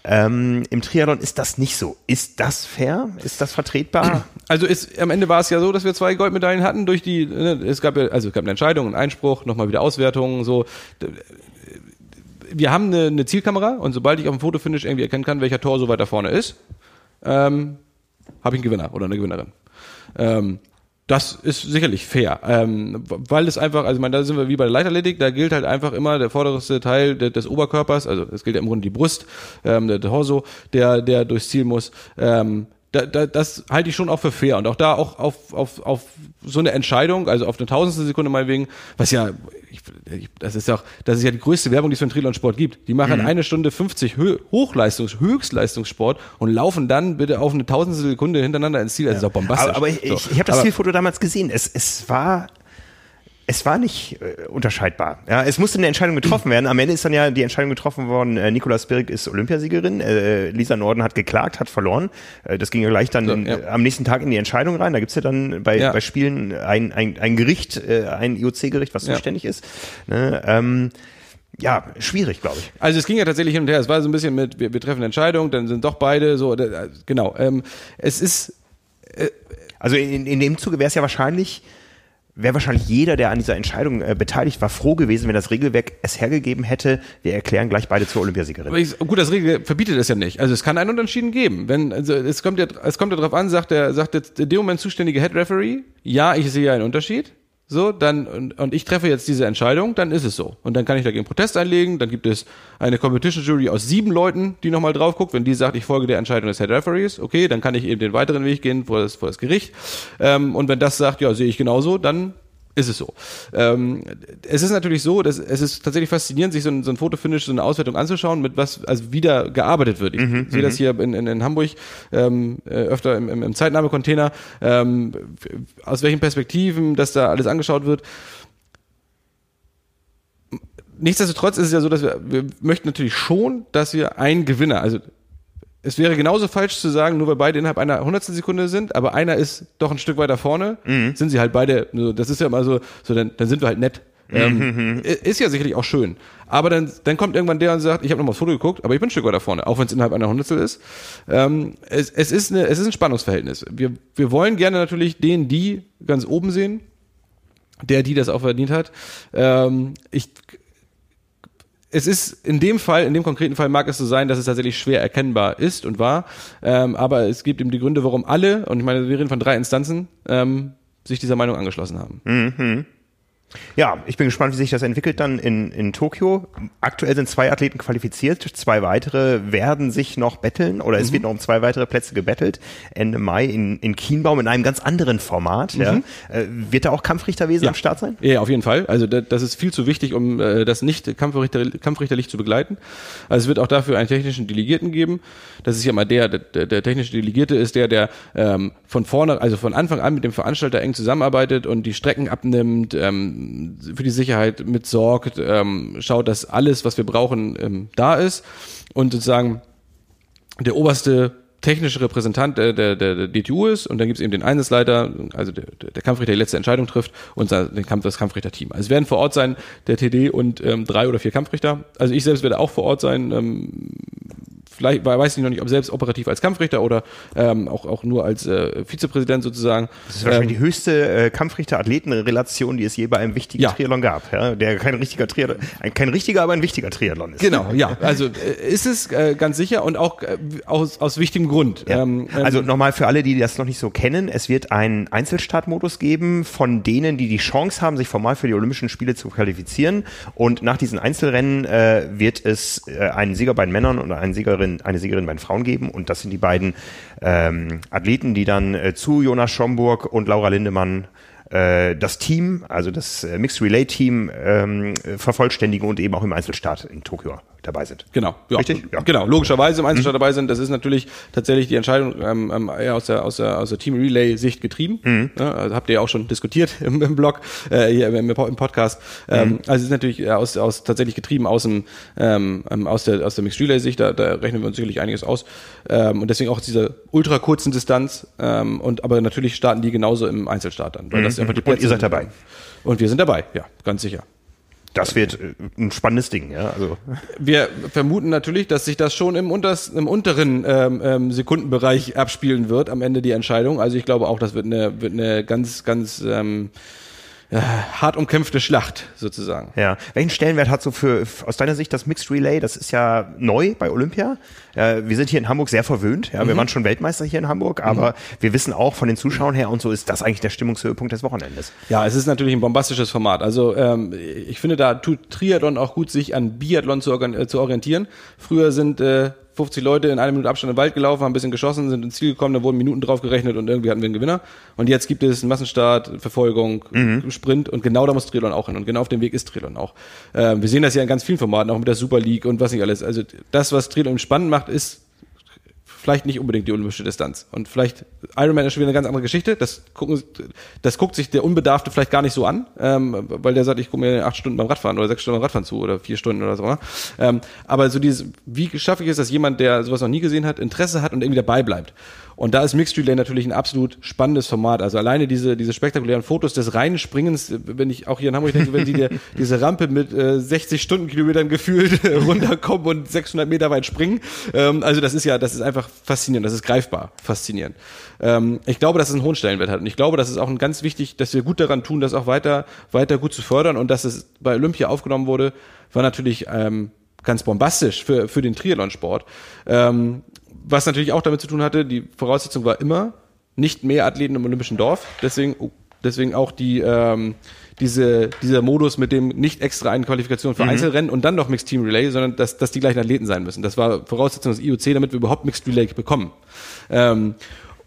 Ähm, Im Triathlon ist das nicht so. Ist das fair? Ist das vertretbar? Also ist, am Ende war es ja so, dass wir zwei Goldmedaillen hatten durch die, ne, es gab ja, also es gab eine Entscheidung, einen Einspruch, nochmal wieder Auswertungen, so. Wir haben eine, eine Zielkamera und sobald ich auf dem Fotofinish irgendwie erkennen kann, welcher Tor so weiter vorne ist, ähm, habe ich einen Gewinner oder eine Gewinnerin. Ähm, das ist sicherlich fair, ähm, weil es einfach, also ich meine, da sind wir wie bei der Leichtathletik, da gilt halt einfach immer der vorderste Teil de, des Oberkörpers, also es gilt ja im Grunde die Brust, ähm, der, der Torso, der, der durchs Ziel muss. Ähm, da, da, das halte ich schon auch für fair und auch da auch auf, auf, auf so eine Entscheidung, also auf eine tausendstel Sekunde meinetwegen, was ja, ich, ich, das ist ja auch, das ist ja die größte Werbung, die es für den Triathlon-Sport gibt. Die machen eine Stunde 50 Hö Hochleistungs-, Höchstleistungssport und laufen dann bitte auf eine tausendstel Sekunde hintereinander ins Ziel. Das ist auch bombastisch. Aber, aber ich, So. ich, ich habe das Zielfoto damals gesehen. Es, es war es war nicht äh, unterscheidbar. Ja, es musste eine Entscheidung getroffen werden. Am Ende ist dann ja die Entscheidung getroffen worden, äh, Nicolas Birk ist Olympiasiegerin, äh, Lisa Norden hat geklagt, hat verloren. Äh, das ging ja gleich dann So, in, ja. am nächsten Tag in die Entscheidung rein. Da gibt's ja dann bei, Ja. bei Spielen ein, ein, ein Gericht, äh, ein IOC-Gericht, was zuständig ist. Ne? Ähm, ja, schwierig, glaube ich. Also es ging ja tatsächlich hin und her. Es war so ein bisschen mit, wir, wir treffen eine Entscheidung, dann sind doch beide so, äh, genau. Ähm, es ist, Also in, in dem Zuge wäre es ja wahrscheinlich, wäre wahrscheinlich jeder, der an dieser Entscheidung äh, beteiligt war, froh gewesen, wenn das Regelwerk es hergegeben hätte, wir erklären gleich beide zur Olympiasiegerin. Ich, gut, das Regel verbietet es ja nicht. Also es kann einen Unentschieden geben. Wenn, also es kommt ja, es kommt ja drauf an, sagt der, sagt der, in dem Moment zuständige Head Referee, ja, ich sehe einen Unterschied. So, dann, und, und ich treffe jetzt diese Entscheidung, dann ist es so. Und dann kann ich dagegen Protest einlegen, dann gibt es eine Competition Jury aus sieben Leuten, die nochmal drauf guckt. Wenn die sagt, ich folge der Entscheidung des Head Referees, okay, dann kann ich eben den weiteren Weg gehen vor das, vor das Gericht. Ähm, und wenn das sagt, ja, sehe ich genauso, dann ist es so. Ähm, es ist natürlich so, dass es ist tatsächlich faszinierend, sich so ein, so ein Fotofinish, so eine Auswertung anzuschauen, mit was also wieder gearbeitet wird. Ich sehe das hier in, in, in Hamburg ähm, äh, öfter im, im, im Zeitnahmecontainer, ähm, aus welchen Perspektiven das da alles angeschaut wird. Nichtsdestotrotz ist es ja so, dass wir, wir möchten natürlich schon, dass wir einen Gewinner, also es wäre genauso falsch zu sagen, nur weil beide innerhalb einer hundertstel Sekunde sind, aber einer ist doch ein Stück weiter vorne, sind sie halt beide, so, das ist ja immer so, so dann, dann sind wir halt nett. Ähm, ist ja sicherlich auch schön. Aber dann, dann kommt irgendwann der und sagt, ich habe nochmal das Foto geguckt, aber ich bin ein Stück weiter vorne, auch wenn es innerhalb einer Hundertstel ist. Ähm, es, es, ist eine, es ist ein Spannungsverhältnis. Wir, wir wollen gerne natürlich den, die ganz oben sehen, der, die das auch verdient hat. Ähm, ich es ist in dem Fall, in dem konkreten Fall mag es so sein, dass es tatsächlich schwer erkennbar ist und war. Ähm, aber es gibt eben die Gründe, warum alle, und ich meine, wir reden von drei Instanzen, ähm, sich dieser Meinung angeschlossen haben. Ja, ich bin gespannt, wie sich das entwickelt dann in, in Tokio. Aktuell sind zwei Athleten qualifiziert, zwei weitere werden sich noch betteln oder es wird noch um zwei weitere Plätze gebettelt. Ende Mai in, in Kienbaum in einem ganz anderen Format. Ja. Äh, wird da auch Kampfrichterwesen am Start sein? Ja, auf jeden Fall. Also da, das ist viel zu wichtig, um äh, das nicht Kampfrichter, kampfrichterlich zu begleiten. Also es wird auch dafür einen technischen Delegierten geben. Das ist ja mal der, der, der technische Delegierte ist der, der ähm, von vorne, also von Anfang an mit dem Veranstalter eng zusammenarbeitet und die Strecken abnimmt, ähm, für die Sicherheit mitsorgt, ähm, schaut, dass alles, was wir brauchen, ähm, da ist und sozusagen der oberste technische Repräsentant der, der, der, der DTU ist und dann gibt es eben den Einsatzleiter, also der, der Kampfrichter, der die letzte Entscheidung trifft und den Kampf, das Kampfrichterteam. Also es werden vor Ort sein der TD und ähm, drei oder vier Kampfrichter. Also ich selbst werde auch vor Ort sein. Ähm, vielleicht weiß ich noch nicht, ob selbst operativ als Kampfrichter oder ähm, auch, auch nur als äh, Vizepräsident sozusagen. Das ist wahrscheinlich Ähm, die höchste äh, Kampfrichter-Athleten-Relation, die es je bei einem wichtigen Ja. Triathlon gab. Ja, der kein richtiger Triathlon, ein, kein richtiger, aber ein wichtiger Triathlon ist. Genau, ja. Also äh, ist es äh, ganz sicher und auch äh, aus, aus wichtigem Grund. Ja. Ähm, ähm, also nochmal für alle, die das noch nicht so kennen, es wird einen Einzelstartmodus geben von denen, die die Chance haben, sich formal für die Olympischen Spiele zu qualifizieren. Und nach diesen Einzelrennen äh, wird es äh, einen Sieger bei den Männern und eine Siegerin, eine Siegerin bei den Frauen geben. Und das sind die beiden ähm, Athleten, die dann äh, zu Jonas Schomburg und Laura Lindemann äh, das Team, also das äh, Mixed Relay Team ähm, äh, vervollständigen und eben auch im Einzelstart in Tokio dabei sind. Genau, ja. Richtig? Ja. Genau, logischerweise im Einzelstart dabei sind. Das ist natürlich tatsächlich die Entscheidung ähm, ähm, eher aus der, aus der, aus der Team Relay-Sicht getrieben. Ja, also habt ihr ja auch schon diskutiert im, im Blog, äh, hier im, im Podcast. Ähm, also es ist natürlich äh, aus, aus tatsächlich getrieben aus dem ähm, ähm, aus der aus der Mixed Relay-Sicht. Da, da rechnen wir uns sicherlich einiges aus. Ähm, und deswegen auch diese ultra kurzen Distanz. Ähm, und aber natürlich starten die genauso im Einzelstart dann, weil das einfach die Und ihr seid dabei. Und wir sind dabei, ja, ganz sicher. Das wird äh, ein spannendes Ding, ja. Also Wir vermuten natürlich, dass sich das schon im, unters, im unteren ähm, ähm, Sekundenbereich abspielen wird am Ende die Entscheidung. Also ich glaube auch, das wird eine, wird eine ganz, ganz ähm, ja, hart umkämpfte Schlacht sozusagen. Ja. Welchen Stellenwert hat so für aus deiner Sicht das Mixed Relay? Das ist ja neu bei Olympia. Ja, wir sind hier in Hamburg sehr verwöhnt. Ja, wir waren schon Weltmeister hier in Hamburg, aber wir wissen auch von den Zuschauern her und so ist das eigentlich der Stimmungshöhepunkt des Wochenendes. Ja, es ist natürlich ein bombastisches Format. Also ähm, ich finde, da tut Triathlon auch gut, sich an Biathlon zu, organ- äh, zu orientieren. Früher sind äh, 50 Leute in einer Minute Abstand im Wald gelaufen, haben ein bisschen geschossen, sind ins Ziel gekommen, da wurden Minuten drauf gerechnet und irgendwie hatten wir einen Gewinner. Und jetzt gibt es einen Massenstart, Verfolgung, Sprint und genau da muss Triathlon auch hin. Und genau auf dem Weg ist Triathlon auch. Ähm, wir sehen das ja in ganz vielen Formaten, auch mit der Super League und was nicht alles. Also das, was Triathlon spannend macht, ist vielleicht nicht unbedingt die olympische Distanz. Und vielleicht Ironman ist schon wieder eine ganz andere Geschichte. Das gucken, das guckt sich der Unbedarfte vielleicht gar nicht so an, ähm, weil der sagt, ich gucke mir acht Stunden beim Radfahren oder sechs Stunden beim Radfahren zu oder vier Stunden oder so. Ne? Ähm, aber so dieses, wie schaffe ich es, dass jemand, der sowas noch nie gesehen hat, Interesse hat und irgendwie dabei bleibt? Und da ist Mixed Relay natürlich ein absolut spannendes Format. Also alleine diese, diese spektakulären Fotos des reinen Springens, wenn ich auch hier in Hamburg denke, wenn die dir diese Rampe mit äh, 60 Stundenkilometern gefühlt runterkommen und 600 Meter weit springen. Ähm, also das ist ja, das ist einfach faszinierend, das ist greifbar faszinierend. Ähm, ich glaube, dass es einen hohen Stellenwert hat. Und ich glaube, das ist auch ein ganz wichtig, dass wir gut daran tun, das auch weiter, weiter gut zu fördern. Und dass es bei Olympia aufgenommen wurde, war natürlich ähm, ganz bombastisch für, für den Triathlonsport. Ähm, was natürlich auch damit zu tun hatte, die Voraussetzung war immer nicht mehr Athleten im Olympischen Dorf. Deswegen, oh, deswegen auch die, ähm, diese, dieser Modus mit dem nicht extra eine Qualifikation für mhm. Einzelrennen und dann noch Mixed Team Relay, sondern dass, dass die gleichen Athleten sein müssen. Das war Voraussetzung des IOC, damit wir überhaupt Mixed Relay bekommen. Ähm,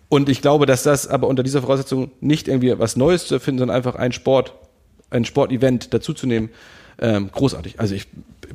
und ich glaube, dass das aber unter dieser Voraussetzung nicht irgendwie was Neues zu erfinden, sondern einfach ein Sport, ein Sportevent dazuzunehmen, ähm, großartig. Also ich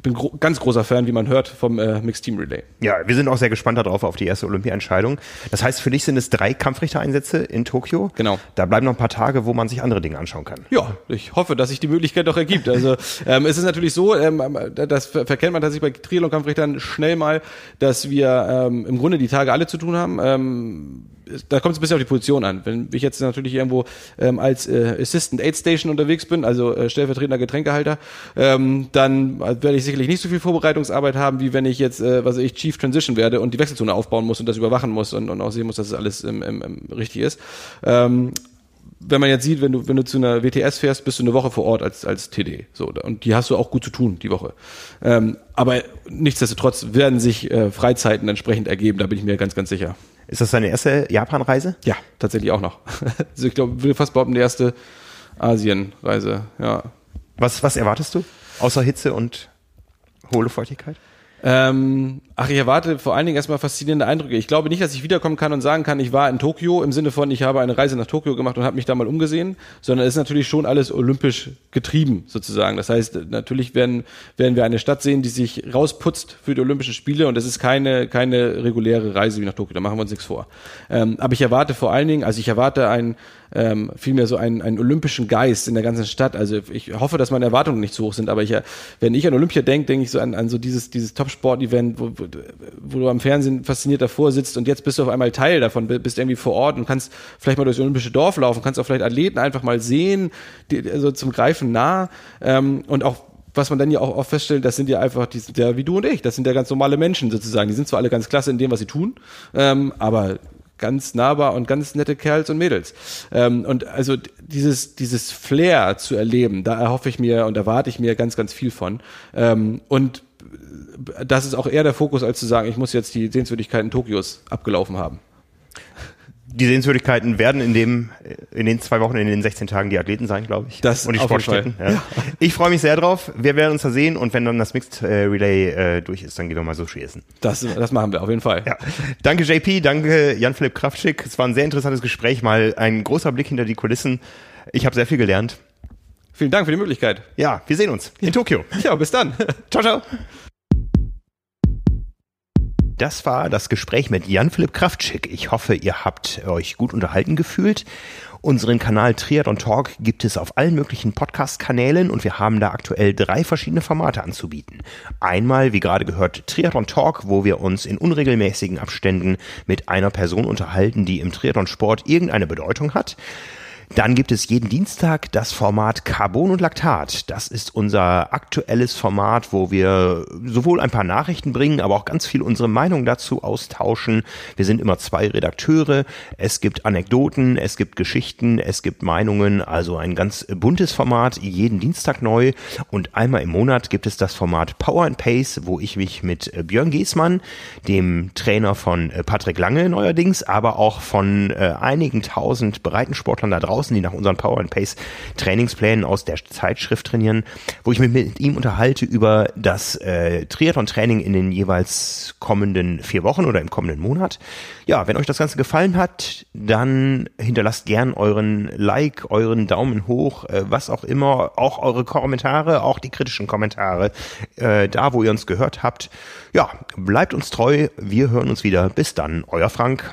bin gro ganz großer Fan, wie man hört, vom äh, Mixed Team Relay. Ja, wir sind auch sehr gespannt darauf, auf die erste Olympia-Entscheidung. Das heißt, für dich sind es drei Kampfrichtereinsätze in Tokio. Genau. Da bleiben noch ein paar Tage, wo man sich andere Dinge anschauen kann. Ja, ich hoffe, dass sich die Möglichkeit doch ergibt. Also ähm, es ist natürlich so, ähm, das verkennt man tatsächlich bei Triathlon-Kampfrichtern schnell mal, dass wir ähm, im Grunde die Tage alle zu tun haben. Ähm, da kommt es ein bisschen auf die Position an. Wenn ich jetzt natürlich irgendwo ähm, als äh, Assistant Aid Station unterwegs bin, also äh, stellvertretender Getränkehalter, ähm, dann werde ich sicherlich nicht so viel Vorbereitungsarbeit haben, wie wenn ich jetzt, äh, was ich, Chief Transition werde und die Wechselzone aufbauen muss und das überwachen muss und, und auch sehen muss, dass es alles im, im, im richtig ist. Ähm, wenn man jetzt sieht, wenn du, wenn du zu einer WTS fährst, bist du eine Woche vor Ort als, als TD. So, und die hast du auch gut zu tun, die Woche. Ähm, aber nichtsdestotrotz werden sich äh, Freizeiten entsprechend ergeben, da bin ich mir ganz, ganz sicher. Ist das deine erste Japan-Reise? Ja, tatsächlich auch noch. also ich glaube, will fast behaupten, die erste Asien-Reise, ja. Was, was erwartest du? Außer Hitze und hohle Feuchtigkeit? Ähm, ach, ich erwarte vor allen Dingen erstmal faszinierende Eindrücke. Ich glaube nicht, dass ich wiederkommen kann und sagen kann, ich war in Tokio im Sinne von, ich habe eine Reise nach Tokio gemacht und habe mich da mal umgesehen, sondern es ist natürlich schon alles olympisch getrieben sozusagen. Das heißt, natürlich werden, werden wir eine Stadt sehen, die sich rausputzt für die Olympischen Spiele und es ist keine, keine reguläre Reise wie nach Tokio. Da machen wir uns nichts vor. Ähm, aber ich erwarte vor allen Dingen, also ich erwarte ein ähm, vielmehr so einen, einen olympischen Geist in der ganzen Stadt. Also ich hoffe, dass meine Erwartungen nicht zu hoch sind, aber ich, wenn ich an Olympia denke, denke ich so an, an so dieses, dieses Top-Sport-Event, wo, wo du am Fernsehen fasziniert davor sitzt und jetzt bist du auf einmal Teil davon, bist irgendwie vor Ort und kannst vielleicht mal durchs olympische Dorf laufen, kannst auch vielleicht Athleten einfach mal sehen, die, also zum Greifen nah ähm, und auch was man dann ja auch oft feststellt, das sind ja einfach, die sind ja wie du und ich, das sind ja ganz normale Menschen sozusagen. Die sind zwar alle ganz klasse in dem, was sie tun, ähm, aber ganz nahbar und ganz nette Kerls und Mädels. Ähm, und also dieses, dieses Flair zu erleben, da erhoffe ich mir und erwarte ich mir ganz, ganz viel von. Ähm, und das ist auch eher der Fokus, als zu sagen, ich muss jetzt die Sehenswürdigkeiten Tokios abgelaufen haben die Sehenswürdigkeiten werden in dem in den zwei Wochen, in den 16 Tagen die Athleten sein, glaube ich. Das und die Sportstätten. Ja. Ja. Ich freue mich sehr drauf. Wir werden uns da sehen und wenn dann das Mixed äh, Relay äh, durch ist, dann gehen wir mal Sushi essen. Das, das machen wir auf jeden Fall. Ja. Danke JP, danke Jan-Philipp Kraftschick. Es war ein sehr interessantes Gespräch, mal ein großer Blick hinter die Kulissen. Ich habe sehr viel gelernt. Vielen Dank für die Möglichkeit. Ja, wir sehen uns in Tokio. Ja, bis dann. ciao, ciao. Das war das Gespräch mit Jan-Philipp Kraftschick. Ich hoffe, ihr habt euch gut unterhalten gefühlt. Unseren Kanal Triathlon Talk gibt es auf allen möglichen Podcast-Kanälen und wir haben da aktuell drei verschiedene Formate anzubieten. Einmal, wie gerade gehört, Triathlon Talk, wo wir uns in unregelmäßigen Abständen mit einer Person unterhalten, die im Triathlon-Sport irgendeine Bedeutung hat. Dann gibt es jeden Dienstag das Format Carbon und Laktat. Das ist unser aktuelles Format, wo wir sowohl ein paar Nachrichten bringen, aber auch ganz viel unsere Meinung dazu austauschen. Wir sind immer zwei Redakteure. Es gibt Anekdoten, es gibt Geschichten, es gibt Meinungen. Also ein ganz buntes Format, jeden Dienstag neu. Und einmal im Monat gibt es das Format Power and Pace, wo ich mich mit Björn Giesmann, dem Trainer von Patrick Lange neuerdings, aber auch von äh, einigen tausend Breitensportlern da draußen draußen, die nach unseren Power and Pace Trainingsplänen aus der Zeitschrift trainieren, wo ich mich mit ihm unterhalte über das äh, Triathlon-Training in den jeweils kommenden vier Wochen oder im kommenden Monat. Ja, wenn euch das Ganze gefallen hat, dann hinterlasst gern euren Like, euren Daumen hoch, äh, was auch immer, auch eure Kommentare, auch die kritischen Kommentare, äh, da wo ihr uns gehört habt. Ja, bleibt uns treu, wir hören uns wieder. Bis dann, euer Frank.